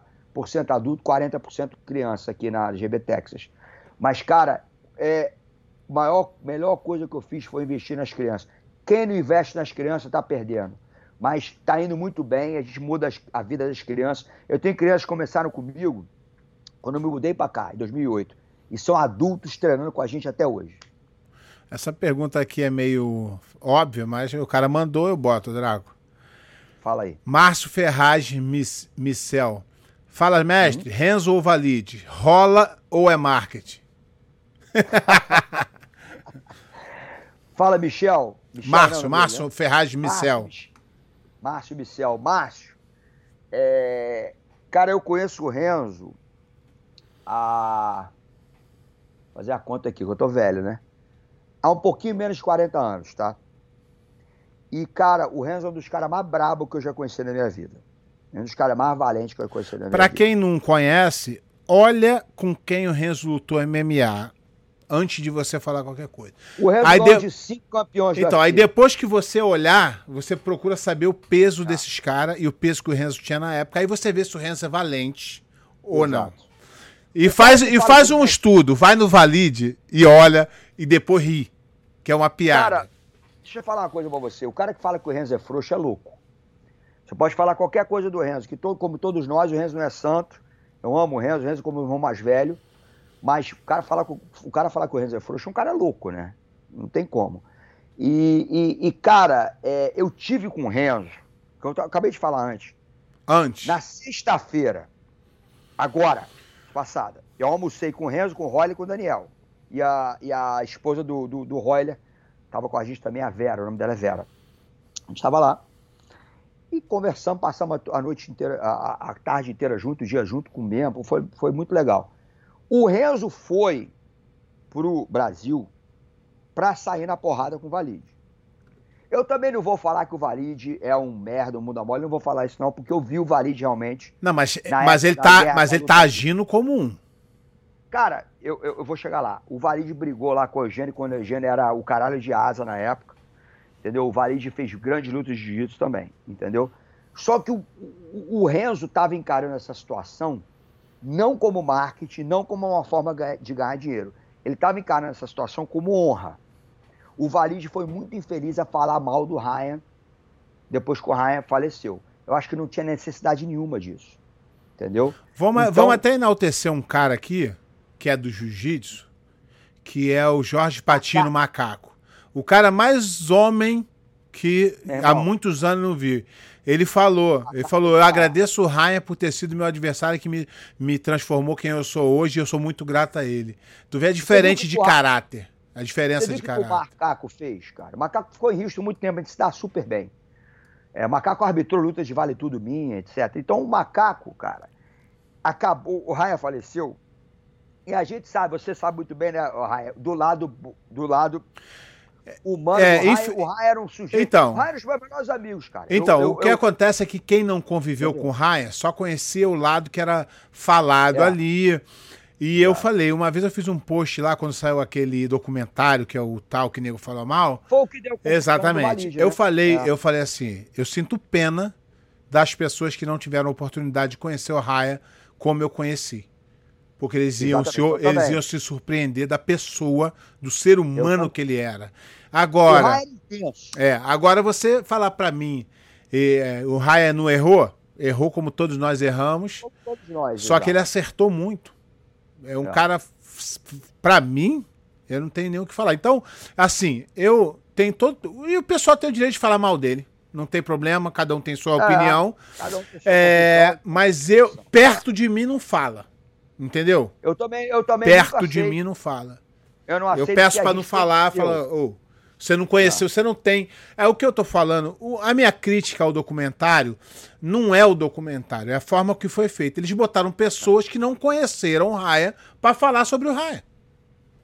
adulto, 40% criança aqui na GB Texas. Mas, cara, é, maior, melhor coisa que eu fiz foi investir nas crianças. Quem não investe nas crianças está perdendo. Mas está indo muito bem, a gente muda a vida das crianças. Eu tenho crianças que começaram comigo quando eu me mudei para cá, em 2008. E são adultos treinando com a gente até hoje. Essa pergunta aqui é meio óbvia, mas o cara mandou, eu boto, Drago. Fala aí. Márcio Ferraz Micel. Fala, mestre, uhum. Renzo ou Valide? Rola ou é marketing? Fala, Michel. Michel Márcio, não, Márcio né? Ferraz de Michel. Márcio Michel. Márcio, é... cara, eu conheço o Renzo há. fazer a conta aqui, que eu tô velho, né? Há um pouquinho menos de 40 anos, tá? E, cara, o Renzo é um dos caras mais brabos que eu já conheci na minha vida. É um dos caras mais valentes que eu conheci na minha pra vida. Pra quem não conhece, olha com quem o Renzo lutou MMA antes de você falar qualquer coisa. O resultado de... de cinco campeões Então, aí depois que você olhar, você procura saber o peso ah. desses caras e o peso que o Renzo tinha na época. Aí você vê se o Renzo é valente ou Exato. não. E faz, e faz um estudo, vai no Valide e olha e depois ri, que é uma piada. Cara, deixa eu falar uma coisa pra você. O cara que fala que o Renzo é frouxo é louco. Você pode falar qualquer coisa do Renzo, que todo, como todos nós, o Renzo não é santo. Eu amo o Renzo, o Renzo como o irmão mais velho. Mas o cara falar com, o cara falar que o Renzo é frouxo é um cara louco, né? Não tem como. E, e, e cara, é, eu tive com o Renzo, que eu acabei de falar antes. Antes? Na sexta-feira, agora, passada, eu almocei com o Renzo, com o Royler e com o Daniel. E a, e a esposa do, do, do Royler estava com a gente também, a Vera, o nome dela é Vera. A gente estava lá. E conversamos, passamos a noite inteira, a, a tarde inteira junto, o dia junto, comemos, foi, foi muito legal. O Renzo foi pro Brasil para sair na porrada com o Valide. Eu também não vou falar que o Valide é um merda, um mundo mole, não vou falar isso não, porque eu vi o Valide realmente. Não, mas, mas ele tá, mas ele tá agindo como um. Cara, eu, eu, eu, vou chegar lá. O Valide brigou lá com o Eugênio quando o Eugênio era o caralho de asa na época. Entendeu? O Valide fez grandes lutas de jiu-jitsu também, entendeu? Só que o, o, o Renzo tava encarando essa situação não como marketing, não como uma forma de ganhar dinheiro. Ele estava encarando essa situação como honra. O Valide foi muito infeliz a falar mal do Ryan depois que o Ryan faleceu. Eu acho que não tinha necessidade nenhuma disso. Entendeu? Vamos, então... vamos até enaltecer um cara aqui, que é do jiu-jitsu, que é o Jorge Patino Macaco. O cara mais homem que há muitos anos não vi. Ele falou, ele falou, eu agradeço o Ryan por ter sido meu adversário que me, me transformou quem eu sou hoje e eu sou muito grato a ele. Tu vê a diferente de caráter. A diferença de caráter. O Macaco fez, cara. O Macaco ficou em risco muito tempo, a gente se dá super bem. É, o Macaco arbitrou lutas de Vale Tudo Minha, etc. Então o Macaco, cara, acabou, o Ryan faleceu, e a gente sabe, você sabe muito bem, né, Ryan, do lado, do lado o Mano, é, o, Rai, o Rai era um sujeito. Então, o Rai era um dos melhores amigos, cara. Então, eu, eu, o que eu... acontece é que quem não conviveu Entendeu? com o Rai só conhecia o lado que era falado é. ali. E eu falei, uma vez eu fiz um post lá quando saiu aquele documentário que é o tal que nego falou mal. Foi o que deu Exatamente. Valide, né? Eu falei, é. eu falei assim, eu sinto pena das pessoas que não tiveram a oportunidade de conhecer o Raya como eu conheci. Porque eles iam, se, eles iam se surpreender da pessoa, do ser humano eu... que ele era. Agora, é, agora você falar para mim, é, o Raya não errou? Errou como todos nós erramos. Todos nós, só exato. que ele acertou muito. É um é. cara, para mim, eu não tenho nem o que falar. Então, assim, eu tenho todo. E o pessoal tem o direito de falar mal dele. Não tem problema, cada um tem sua é, opinião. Cada um tem sua é, opinião. Mas eu, perto de mim, não fala. Entendeu? Eu também, eu também Perto de mim não fala. Eu não aceito. Eu peço para não falar, fala, oh, você não conheceu, não. você não tem. É o que eu tô falando. O, a minha crítica ao documentário não é o documentário, é a forma que foi feito. Eles botaram pessoas que não conheceram o Raya para falar sobre o Raya.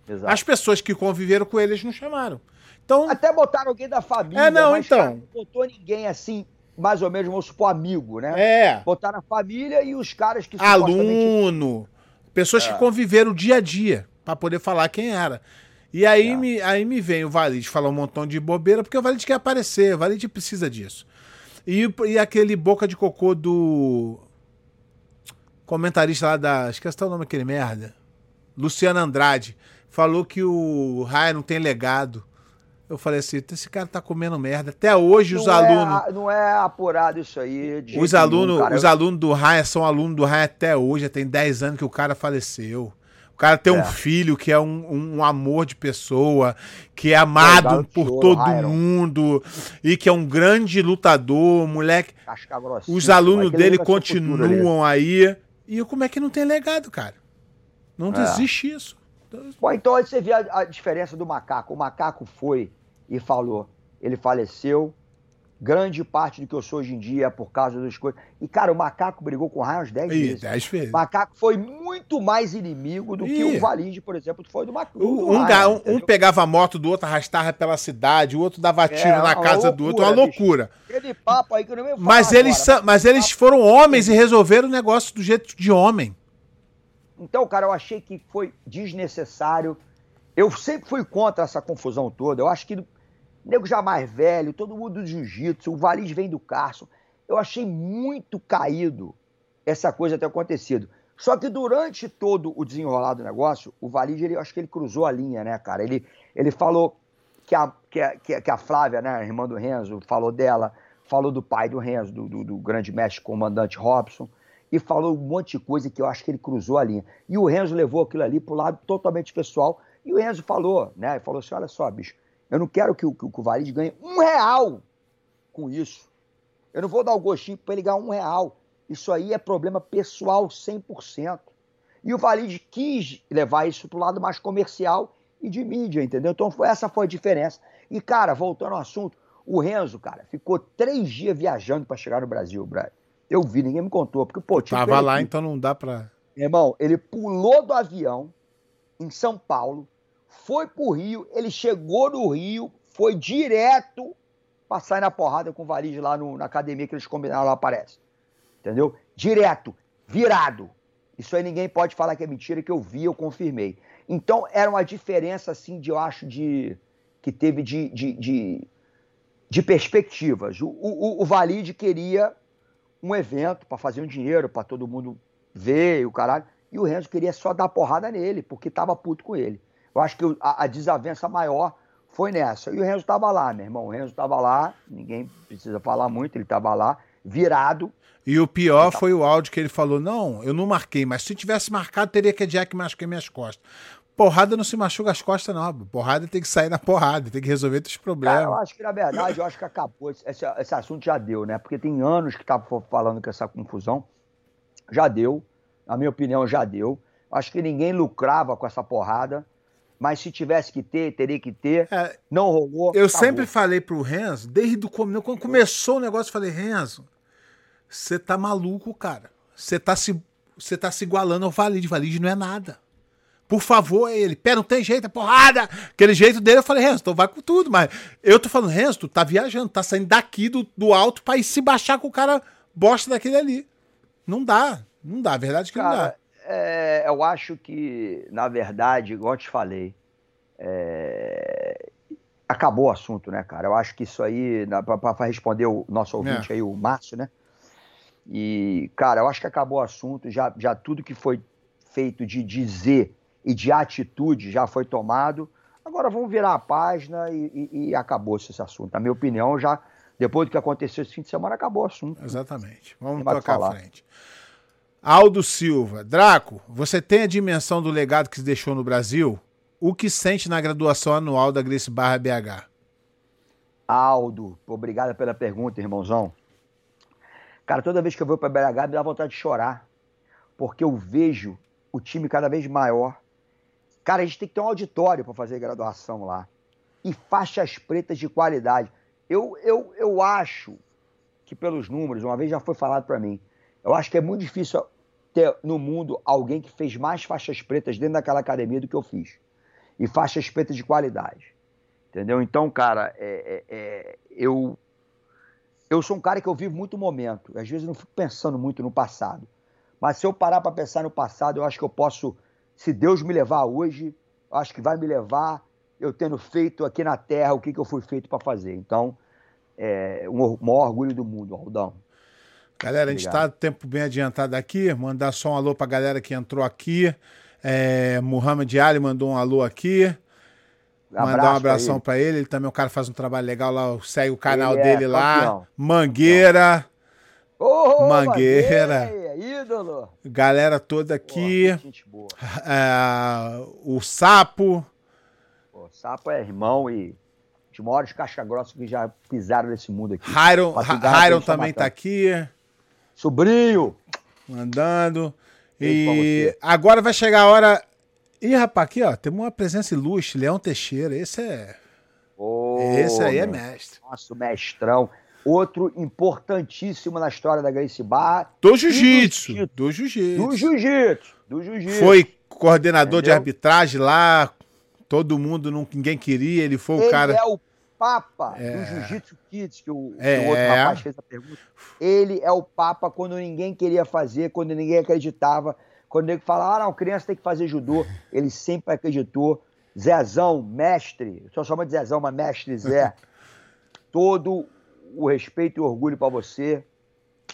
Exato. As pessoas que conviveram com eles não chamaram. Então, Até botaram alguém da família, é, não, então. Cara, não botou ninguém assim, mais ou menos, vamos supor, amigo, né? É. Botaram a família e os caras que Aluno, pessoas é. que conviveram dia a dia, para poder falar quem era. E aí, é. me, aí me vem o Valide falar um montão de bobeira, porque o Valide quer aparecer, o Valide precisa disso. E, e aquele boca de cocô do comentarista lá da. Esqueci o nome daquele merda. Luciano Andrade. Falou que o Raia não tem legado. Eu falei assim, esse cara tá comendo merda. Até hoje não os é, alunos. Não é apurado isso aí. Os alunos, os alunos do Raia são alunos do Raia até hoje. Tem 10 anos que o cara faleceu. O cara tem é. um filho que é um, um, amor de pessoa, que é amado por choro, todo Iron. mundo e que é um grande lutador, moleque. Os alunos dele continuam aí. E como é que não tem legado, cara? Não é. existe isso. Bom, então aí você vê a, a diferença do macaco. O macaco foi e falou. Ele faleceu, Grande parte do que eu sou hoje em dia é por causa das coisas. E, cara, o macaco brigou com o Ryan umas 10 vezes. 10 vezes. O macaco foi muito mais inimigo do Ih. que o Valide, por exemplo, foi do macaco. Um, um, um, pegava a moto do outro, arrastava pela cidade, o outro dava é, tiro é, na casa loucura, do outro. Uma loucura. Aquele papo aí que eu não me mas eles, são, mas eles foram homens e resolveram o negócio do jeito de homem. Então, cara, eu achei que foi desnecessário. Eu sempre fui contra essa confusão toda. Eu acho que nego já mais velho, todo mundo do jiu-jitsu, o Valide vem do Carson. Eu achei muito caído essa coisa ter acontecido. Só que durante todo o desenrolar do negócio, o Valide, ele, acho que ele cruzou a linha, né, cara? Ele, ele falou que a, que, a, que a Flávia, né, a irmã do Renzo, falou dela, falou do pai do Renzo, do, do, do grande mestre comandante Robson, e falou um monte de coisa que eu acho que ele cruzou a linha. E o Renzo levou aquilo ali pro lado totalmente pessoal, e o Renzo falou, né, falou assim, olha só, bicho, eu não quero que o, que o Valide ganhe um real com isso. Eu não vou dar o gostinho para ele ganhar um real. Isso aí é problema pessoal 100%. E o Valide quis levar isso para o lado mais comercial e de mídia, entendeu? Então essa foi a diferença. E, cara, voltando ao assunto, o Renzo, cara, ficou três dias viajando para chegar no Brasil, Brian. Eu vi, ninguém me contou. Porque, pô, tipo, Tava lá, então não dá para. Irmão, ele pulou do avião em São Paulo, foi pro Rio, ele chegou no Rio, foi direto pra sair na porrada com o Valide lá no, na academia que eles combinaram lá, parece. Entendeu? Direto, virado. Isso aí ninguém pode falar que é mentira, que eu vi, eu confirmei. Então, era uma diferença, assim, de, eu acho, de. que teve de, de, de, de perspectivas. O, o, o Valide queria um evento para fazer um dinheiro, para todo mundo ver e o caralho. E o Renzo queria só dar porrada nele, porque tava puto com ele. Eu acho que a, a desavença maior foi nessa. E o Renzo estava lá, meu irmão. O Renzo estava lá, ninguém precisa falar muito, ele estava lá, virado. E o pior foi o áudio que ele falou: não, eu não marquei, mas se tivesse marcado, teria que adiar que machuquei minhas costas. Porrada não se machuca as costas, não. Porrada tem que sair na porrada, tem que resolver os problemas. Cara, eu acho que, na verdade, eu acho que acabou. Esse, esse assunto já deu, né? Porque tem anos que estava falando com essa confusão. Já deu. Na minha opinião, já deu. Acho que ninguém lucrava com essa porrada mas se tivesse que ter, teria que ter. É, não rolou. Eu acabou. sempre falei pro Renzo, desde o começo, quando começou o negócio, eu falei, Renzo, você tá maluco, cara. Você tá se, você tá se igualando ao Valide. Valide não é nada. Por favor, é ele. Pera, não tem jeito, é porrada. Aquele jeito dele, eu falei, Renzo, então vai com tudo. Mas eu tô falando, Renzo, tu tá viajando, tá saindo daqui do, do alto pra ir se baixar com o cara bosta daquele ali. Não dá, não dá, a verdade é que cara, não dá é, É, eu acho que, na verdade, igual eu te falei, é... acabou o assunto, né, cara? Eu acho que isso aí, para responder o nosso ouvinte é. aí, o Márcio, né? E, cara, eu acho que acabou o assunto, já, já tudo que foi feito de dizer e de atitude já foi tomado. Agora vamos virar a página e, e, e acabou-se esse assunto. Na minha opinião, já depois do que aconteceu esse fim de semana, acabou o assunto. Exatamente. Vamos tocar à frente. Aldo Silva. Draco, você tem a dimensão do legado que se deixou no Brasil? O que sente na graduação anual da Grace Barra BH? Aldo, obrigado pela pergunta, irmãozão. Cara, toda vez que eu vou para BH, me dá vontade de chorar. Porque eu vejo o time cada vez maior. Cara, a gente tem que ter um auditório para fazer graduação lá. E faixas pretas de qualidade. Eu, eu, eu acho que, pelos números, uma vez já foi falado para mim, eu acho que é muito difícil ter no mundo alguém que fez mais faixas pretas dentro daquela academia do que eu fiz. E faixas pretas de qualidade. Entendeu? Então, cara, é, é, é, eu, eu sou um cara que eu vivo muito momento. Às vezes eu não fico pensando muito no passado. Mas se eu parar para pensar no passado, eu acho que eu posso, se Deus me levar hoje, eu acho que vai me levar eu tendo feito aqui na Terra o que, que eu fui feito para fazer. Então, é o maior orgulho do mundo, Aldão. Galera, a gente está tempo bem adiantado aqui. Mandar só um alô para a galera que entrou aqui. É, Muhammad Ali mandou um alô aqui. Mandar um abração para ele. ele. também, o cara faz um trabalho legal lá. Segue o canal ele é dele é lá. Mangueira. Oh, Mangueira. Mangueira. Ídolo. Galera toda aqui. Boa, é, o Sapo. O Sapo é irmão e de maiores caixa grossa que já pisaram nesse mundo aqui. Hyron, também tá aqui. Sobrinho! Mandando. E agora vai chegar a hora. Ih, rapaz, aqui, ó, temos uma presença ilustre, Leão Teixeira. Esse é. Oh, Esse aí é mestre. Nosso mestrão. Outro importantíssimo na história da Grace Barra. Do jiu-jitsu. Do jiu-jitsu. Do jiu-jitsu. Do jiu-jitsu. Foi coordenador Entendeu? de arbitragem lá. Todo mundo, não, ninguém queria. Ele foi ele o cara. É o papa é. do Jiu-Jitsu Kids, que o, é. que o, outro rapaz fez a pergunta. Ele é o papa quando ninguém queria fazer, quando ninguém acreditava. Quando ele fala, ah, não, criança tem que fazer judô. Ele sempre acreditou. Zezão, mestre, só chama de Zezão, mas mestre Zé. Todo o respeito e orgulho para você.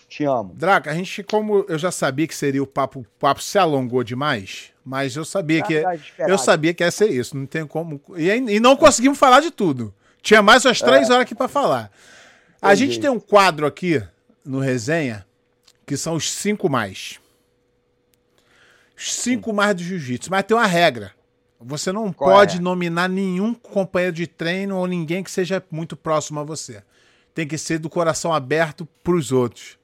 Te amo. Draca, a gente, como eu já sabia que seria o papo, o papo se alongou demais, mas eu sabia que eu sabia que ia ser isso, não tem como. E, e não conseguimos falar de tudo. Tinha mais umas três é. horas aqui para falar. A gente tem um quadro aqui no resenha que são os cinco mais. Os cinco Sim. mais do jiu-jitsu. Mas tem uma regra. Você não Qual pode é? nominar nenhum companheiro de treino ou ninguém que seja muito próximo a você. Tem que ser do coração aberto pros outros.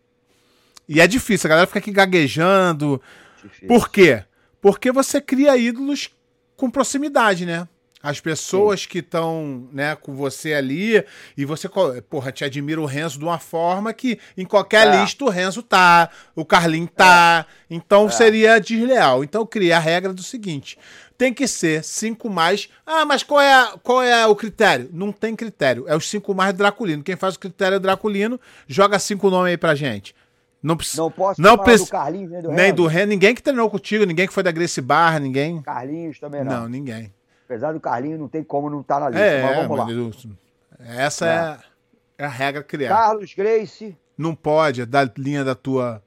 E é difícil, a galera fica aqui gaguejando. Difícil. Por quê? Porque você cria ídolos com proximidade, né? As pessoas Sim. que estão né, com você ali, e você, porra, te admira o Renzo de uma forma que em qualquer é. lista o Renzo tá, o Carlinho tá, é. então é. seria desleal. Então eu criei a regra do seguinte: tem que ser cinco mais. Ah, mas qual é, qual é o critério? Não tem critério, é os cinco mais Draculino. Quem faz o critério é Draculino, joga cinco nomes aí pra gente. Não, precisa. não posso não precisa, do Carlinhos nem do Renzo. Nem do Renzo, ninguém que treinou contigo, ninguém que foi da Grace Barra, ninguém. Carlinhos também não. Não, ninguém. Apesar do Carlinhos, não tem como não estar tá na lista. É, mas vamos lá. Essa é. É, é. a regra criada. Carlos Grace. Não pode, é da linha da tua.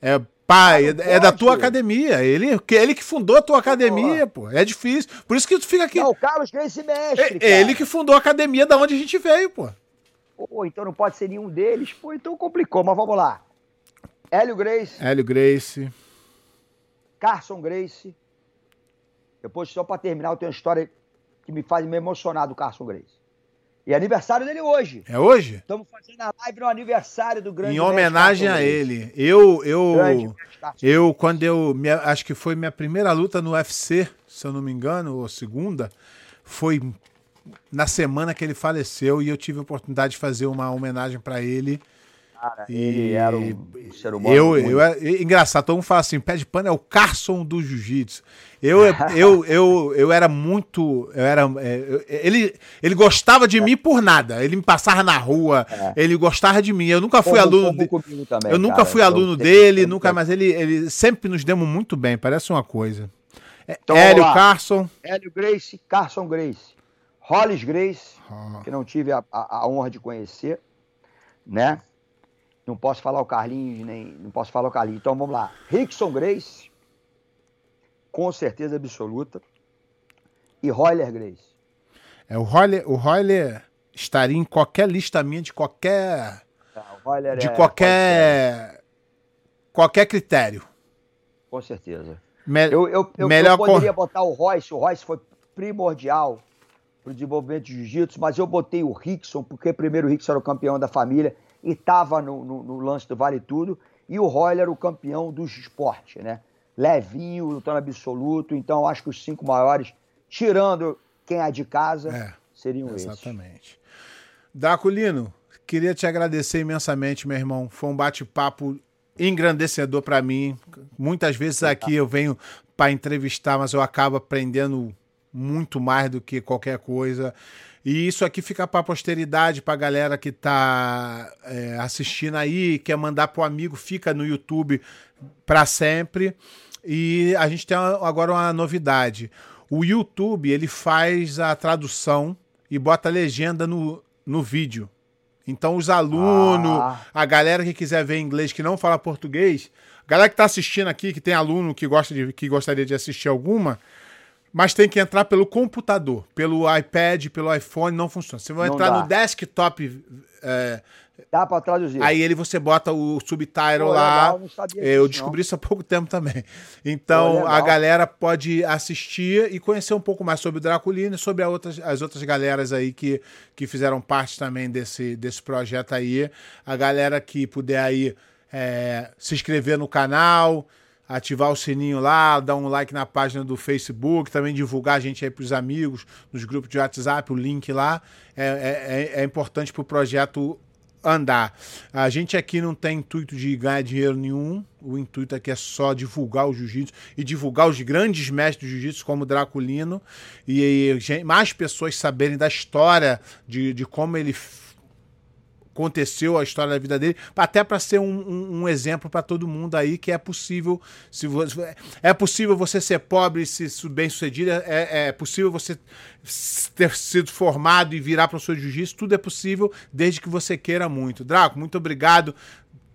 É pai, é, é, da tua academia. Ele, ele que fundou a tua academia, pô. É difícil. Por isso que tu fica aqui. Não, o Carlos Grace mestre. É, ele que fundou a academia da onde a gente veio, pô. Pô, então não pode ser nenhum deles. Pô, então complicou, mas vamos lá. Hélio Grace. Hélio Grace. Carson Grace. Depois, só para terminar, eu tenho uma história que me faz me emocionar do Carson Grace. E é aniversário dele hoje. É hoje? Estamos fazendo a live no aniversário do grande Em homenagem a ele. Eu, eu, eu quando eu, minha, acho que foi minha primeira luta no UFC, se eu não me engano, ou segunda, foi na semana que ele faleceu e eu tive a oportunidade de fazer uma homenagem para ele. Cara, ele era um, ser humano. Eu, eu, eu, engraçado, todo mundo fala assim: pé de pano é o Carson do jiu-jitsu. Eu, eu, eu, eu era muito. Eu era, é, eu, ele, ele gostava de é. mim por nada. Ele me passava na rua, é. ele gostava de mim. Eu nunca fui aluno. Eu nunca fui aluno dele, nunca, mas ele, ele sempre nos demos muito bem, parece uma coisa. É, então, Hélio Carson. Hélio Grace, Carson Grace. Hollis Grace, oh. que não tive a, a, a honra de conhecer, né? Não posso falar o Carlinhos, nem. Não posso falar o Carlinhos. Então vamos lá. Rickson Grace, com certeza absoluta. E Royler Grace. É, o Royler, o Royler estaria em qualquer lista minha de qualquer. De é, qualquer. Qualquer critério. Com certeza. Me, eu, eu, eu, melhor eu poderia botar o Royce, o Royce foi primordial para o desenvolvimento de jiu-jitsu, mas eu botei o Rickson, porque primeiro o Rickson era o campeão da família e estava no, no, no, lance do Vale Tudo, e o Royler era o campeão dos esportes, né? Levinho, lutando absoluto, então acho que os cinco maiores, tirando quem é de casa, é, seriam exatamente. esses. Exatamente. Draculino, queria te agradecer imensamente, meu irmão. Foi um bate-papo engrandecedor para mim. Muitas vezes aqui eu venho para entrevistar, mas eu acabo aprendendo muito mais do que qualquer coisa. E isso aqui fica para a posteridade, para a galera que está é, assistindo aí, quer mandar para o amigo, fica no YouTube para sempre. E a gente tem agora uma novidade. O YouTube ele faz a tradução e bota a legenda no, no vídeo. Então os alunos, ah. a galera que quiser ver inglês que não fala português, galera que está assistindo aqui, que tem aluno que gosta de que gostaria de assistir alguma, mas tem que entrar pelo computador, pelo iPad, pelo iPhone, não funciona. Você vai não entrar dá. no desktop. É, Dá para traduzir. Aí ele você bota o subtitle Pô, lá. Legal, eu descobri isso há pouco tempo também. Então Pô, a galera pode assistir e conhecer um pouco mais sobre o Draculino e sobre outras, as outras galeras aí que, que fizeram parte também desse, desse projeto aí. A galera que puder aí é, se inscrever no canal ativar o sininho lá, dar um like na página do Facebook, também divulgar a gente aí para os amigos, nos grupos de WhatsApp, o link lá. É, é, é, é importante para o projeto andar. A gente aqui não tem intuito de ganhar dinheiro nenhum. O intuito aqui é só divulgar o jiu-jitsu e divulgar os grandes mestres do jiu-jitsu como Draculino e, e mais pessoas saberem da história de, de como ele aconteceu a história da vida dele, até para ser um, um, um exemplo para todo mundo aí que é possível se você, é possível você ser pobre e ser bem sucedido, é, é possível você ter sido formado e virar professor de jiu-jitsu, tudo é possível desde que você queira muito. Draco, muito obrigado.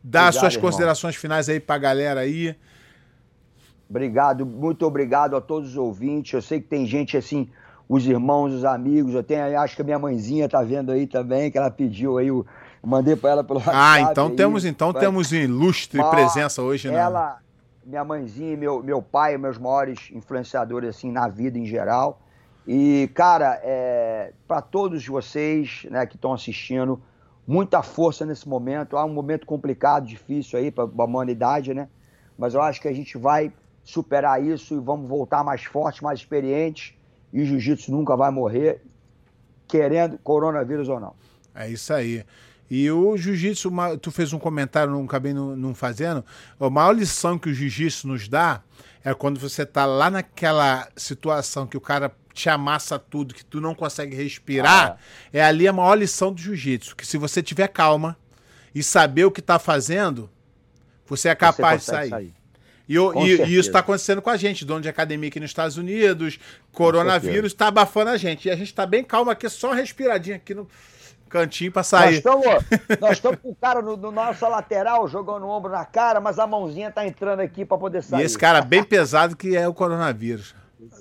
Dá obrigado, suas irmão. considerações finais aí para a galera aí. Obrigado, muito obrigado a todos os ouvintes. Eu sei que tem gente assim, os irmãos, os amigos. Eu tenho, acho que a minha mãezinha tá vendo aí também, que ela pediu aí o, Mandei para ela pelo ah, WhatsApp. Ah, então aí, temos então pra... temos ilustre presença hoje, né? Ela, minha mãezinha, meu meu pai, meus maiores influenciadores assim na vida em geral. E cara, é, para todos vocês, né, que estão assistindo, muita força nesse momento. Há um momento complicado, difícil aí para a humanidade, né? Mas eu acho que a gente vai superar isso e vamos voltar mais fortes, mais experientes. E o jiu-jitsu nunca vai morrer, querendo coronavírus ou não. É isso aí. E o jiu-jitsu, tu fez um comentário, não acabei não, não fazendo. A maior lição que o jiu-jitsu nos dá é quando você tá lá naquela situação que o cara te amassa tudo, que tu não consegue respirar. Ah. É ali a maior lição do jiu-jitsu. Que se você tiver calma e saber o que tá fazendo, você é capaz você de sair. sair. E, e, e, isso está acontecendo com a gente, dono de academia aqui nos Estados Unidos, coronavírus está abafando a gente. E a gente está bem calmo aqui, só respiradinha aqui no cantinho pra sair. Nós estamos com o cara no, no, nossa lateral jogando o ombro na cara, mas a mãozinha tá entrando aqui para poder sair. E esse cara bem pesado que é o coronavírus.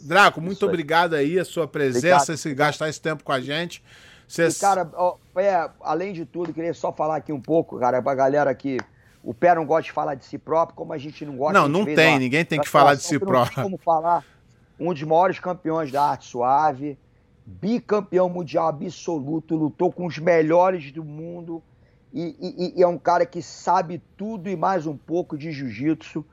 Draco, muito obrigado aí, a sua presença, esse, gastar esse tempo com a gente. Cês... E, cara, ó, é, além de tudo, queria só falar aqui um pouco, cara, pra galera que o pé não gosta de falar de si próprio, como a gente não gosta Não, não tem, ninguém tem que falar de si próprio. Não tem como falar um dos maiores campeões da arte suave, bicampeão mundial absoluto, lutou com os melhores do mundo e, e, e é um cara que sabe tudo e mais um pouco de jiu-jitsu.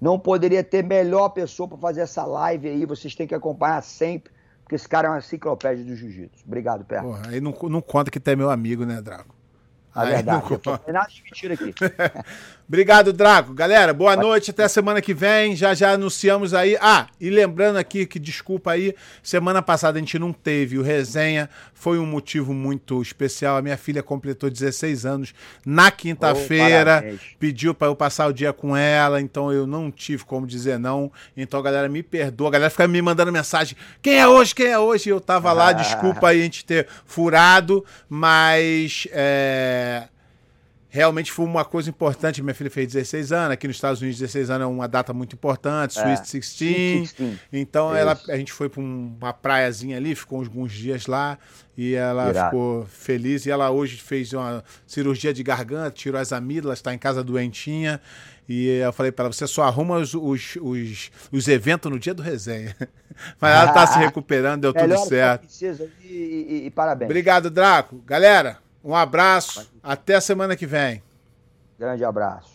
Não poderia ter melhor pessoa para fazer essa live aí, vocês têm que acompanhar sempre, porque esse cara é uma enciclopédia do jiu-jitsu. Obrigado, Pé. Aí não, não conta que tu é meu amigo, né, Draco? A verdade. Não... Tô nada de mentira aqui. Obrigado, Drago. Galera, boa noite. Até semana que vem. Já já anunciamos aí. Ah, e lembrando aqui que, desculpa aí, semana passada a gente não teve o resenha. Foi um motivo muito especial. A minha filha completou 16 anos na quinta-feira. Oh, pediu para eu passar o dia com ela. Então eu não tive como dizer não. Então, galera, me perdoa. A galera fica me mandando mensagem: quem é hoje? Quem é hoje? E eu tava lá. Desculpa aí a gente ter furado. Mas. É realmente foi uma coisa importante. Minha filha fez 16 anos, aqui nos Estados Unidos 16 anos é uma data muito importante, é. Sweet 16. Então ela, a gente foi para uma praiazinha ali, ficou alguns dias lá e ela Irado. ficou feliz. E ela hoje fez uma cirurgia de garganta, tirou as amígdalas, está em casa doentinha. E eu falei para ela, você só arruma os, os, os, os, eventos no dia do resenha. Mas ela está se recuperando, deu tudo certo. E, e, e parabéns. Obrigado, Draco. Galera, um abraço. Até semana que vem. Grande abraço.